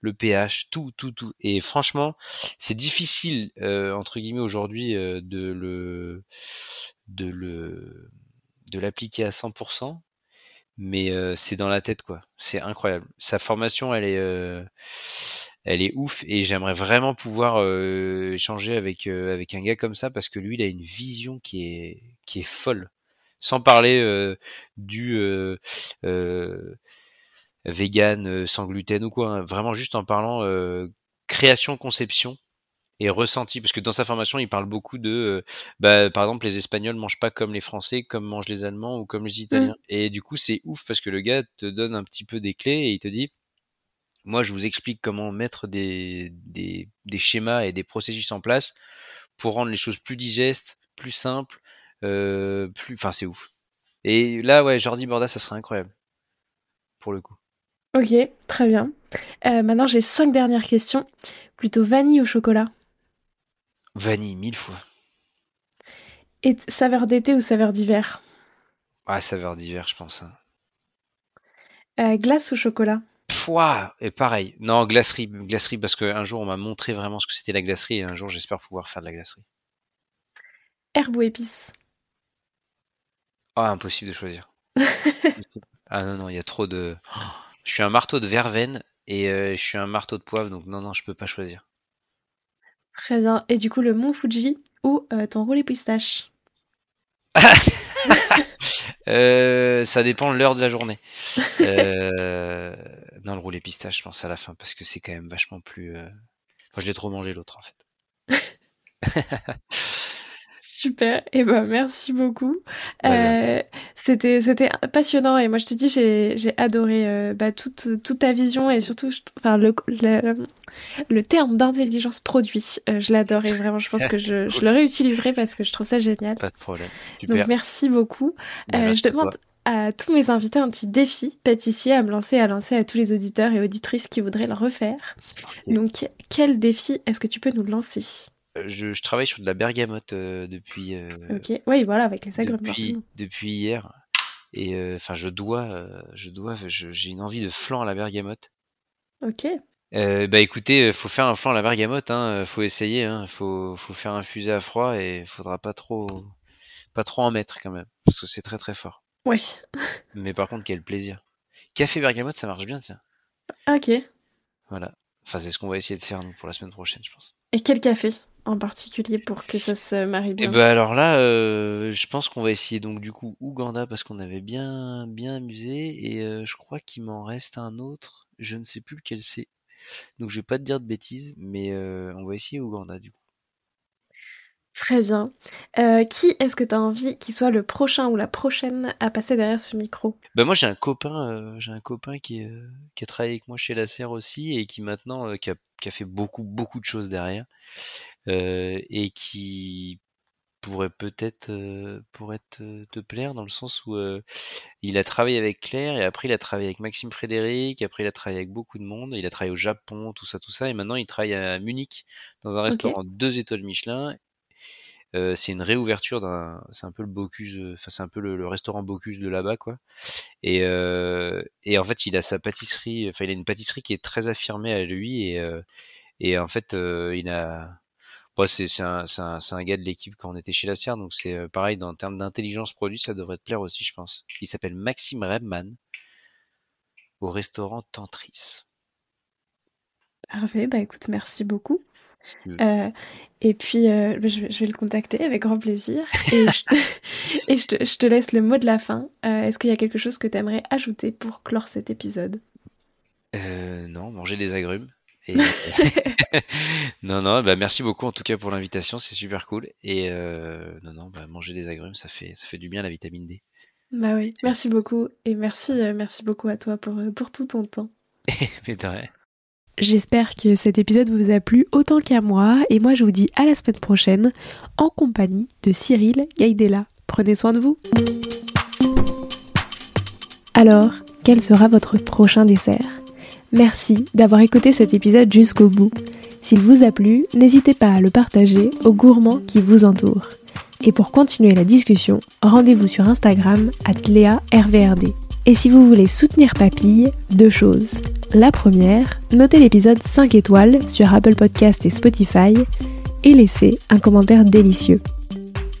le pH, tout, tout, tout. Et franchement, c'est difficile euh, entre guillemets aujourd'hui de le de le de l'appliquer à 100%, mais c'est dans la tête quoi. C'est incroyable. Sa formation, elle est elle est ouf et j'aimerais vraiment pouvoir euh, échanger avec euh, avec un gars comme ça parce que lui, il a une vision qui est qui est folle. Sans parler euh, du euh, euh, vegan, euh, sans gluten ou quoi. hein. Vraiment juste en parlant euh, création, conception et ressenti. Parce que dans sa formation, il parle beaucoup de, bah, par exemple, les Espagnols mangent pas comme les Français, comme mangent les Allemands ou comme les Italiens. Et du coup, c'est ouf parce que le gars te donne un petit peu des clés et il te dit, moi, je vous explique comment mettre des, des, des schémas et des processus en place pour rendre les choses plus digestes, plus simples, euh, plus, enfin, c'est ouf. Et là, ouais, Jordi Borda, ça serait incroyable. Pour le coup. Ok, très bien. Euh, maintenant, j'ai cinq dernières questions. Plutôt vanille ou chocolat? Vanille, mille fois. Et saveur d'été ou saveur d'hiver? Ah, saveur d'hiver, je pense. Hein. Euh, Glace ou chocolat? Pouah Et pareil. Non, glacerie, glacerie, parce qu'un jour, on m'a montré vraiment ce que c'était la glacerie, et un jour, j'espère pouvoir faire de la glacerie. Herbe ou épice Ah, impossible de choisir. [laughs] ah non, non, il y a trop de... Oh, je suis un marteau de verveine, et euh, je suis un marteau de poivre, donc non, non, je peux pas choisir. Très bien. Et du coup, le Mont Fuji ou euh, ton roulé pistache? [laughs] Euh, ça dépend de l'heure de la journée. Euh, non, le roulé pistache, je pense à la fin, parce que c'est quand même vachement plus... euh, Enfin, je l'ai trop mangé l'autre, en fait. [laughs] Super. Et ben merci beaucoup. Bah, Euh, c'était c'était passionnant et moi je te dis j'ai j'ai adoré euh, bah, toute toute ta vision et surtout je- enfin le le, le terme d'intelligence produit. Euh, je l'adore et vraiment je pense que je, je le [laughs] réutiliserai parce que je trouve ça génial. Pas de problème. Donc Super. merci beaucoup. Bah, Euh, merci je à toi. demande à tous mes invités un petit défi pâtissier à me lancer, à lancer à tous les auditeurs et auditrices qui voudraient le refaire. Donc, quel défi est-ce que tu peux nous lancer? Euh, Je, je travaille sur de la bergamote euh, depuis, euh, Ok, oui, voilà, avec les agrumes, depuis, depuis hier. Et euh, enfin, je dois, je dois, j'ai une envie de flan à la bergamote. Ok, bah écoutez, faut faire un flan à la bergamote, hein, faut essayer, hein, faut, faut faire infuser à froid et faudra pas trop, pas trop en mettre quand même, parce que c'est très très fort. Ouais. Mais par contre, quel plaisir. Café bergamote, ça marche bien, tiens. Ok. Voilà. Enfin, c'est ce qu'on va essayer de faire nous pour la semaine prochaine, je pense. Et quel café en particulier pour que ça se marie Et bien bah alors là, euh, je pense qu'on va essayer donc du coup Ouganda parce qu'on avait bien bien amusé et euh, je crois qu'il m'en reste un autre, je ne sais plus lequel c'est. Donc je vais pas te dire de bêtises, mais euh, on va essayer Ouganda du coup. Très bien. Euh, qui est-ce que tu as envie qu'il soit le prochain ou la prochaine à passer derrière ce micro? Bah moi j'ai un copain, euh, j'ai un copain qui, euh, qui a travaillé avec moi chez la serre aussi et qui maintenant qui, a, qui a fait beaucoup beaucoup de choses derrière et qui pourrait peut-être pourrait te, te plaire dans le sens où il a travaillé avec Claire et après il a travaillé avec Maxime Frédéric, après il a travaillé avec beaucoup de monde, il a travaillé au Japon, tout ça tout ça et maintenant il travaille à Munich dans un restaurant deux étoiles Michelin euh, c'est une réouverture d'un, c'est un peu le Bocuse, euh, enfin c'est un peu le, le restaurant Bocuse de là-bas quoi. Et, euh, et en fait il a sa pâtisserie, enfin il a une pâtisserie qui est très affirmée à lui et, euh, et en fait euh, il a, bon, c'est c'est un, c'est un, un gars de l'équipe quand on était chez la Sierre, donc c'est pareil dans termes d'intelligence produit ça devrait te plaire aussi je pense. Il s'appelle Maxime Rebman au restaurant Tantris. Parfait, bah écoute, merci beaucoup. Veux. Euh, et puis, euh, bah, je, vais, je vais le contacter avec grand plaisir. Et, je, [laughs] [laughs] et je, te, je te laisse le mot de la fin. Euh, Est-ce qu'il y a quelque chose que tu aimerais ajouter pour clore cet épisode? Non, manger des agrumes. Et... [laughs] non, non, bah merci beaucoup en tout cas pour l'invitation, c'est super cool. Et euh, non, non, bah manger des agrumes, ça fait, ça fait du bien la vitamine D. Bah oui, merci beaucoup. Et merci, merci beaucoup à toi pour, pour tout ton temps. Mais de rien. J'espère que cet épisode vous a plu autant qu'à moi. Et moi, je vous dis à la semaine prochaine en compagnie de Cyril Gaidella. Prenez soin de vous. Alors, quel sera votre prochain dessert? Merci d'avoir écouté cet épisode jusqu'au bout. S'il vous a plu, n'hésitez pas à le partager aux gourmands qui vous entourent. Et pour continuer la discussion, rendez-vous sur Instagram @léa_rvrd. Et si vous voulez soutenir Papille, deux choses. La première, notez l'épisode 5 étoiles sur Apple Podcast et Spotify et laissez un commentaire délicieux.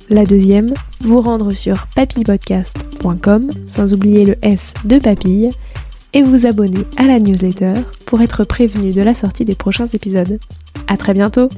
La deuxième, vous rendre sur papillepodcast.com sans oublier le S de papille et vous abonner à la newsletter pour être prévenu de la sortie des prochains épisodes. À très bientôt!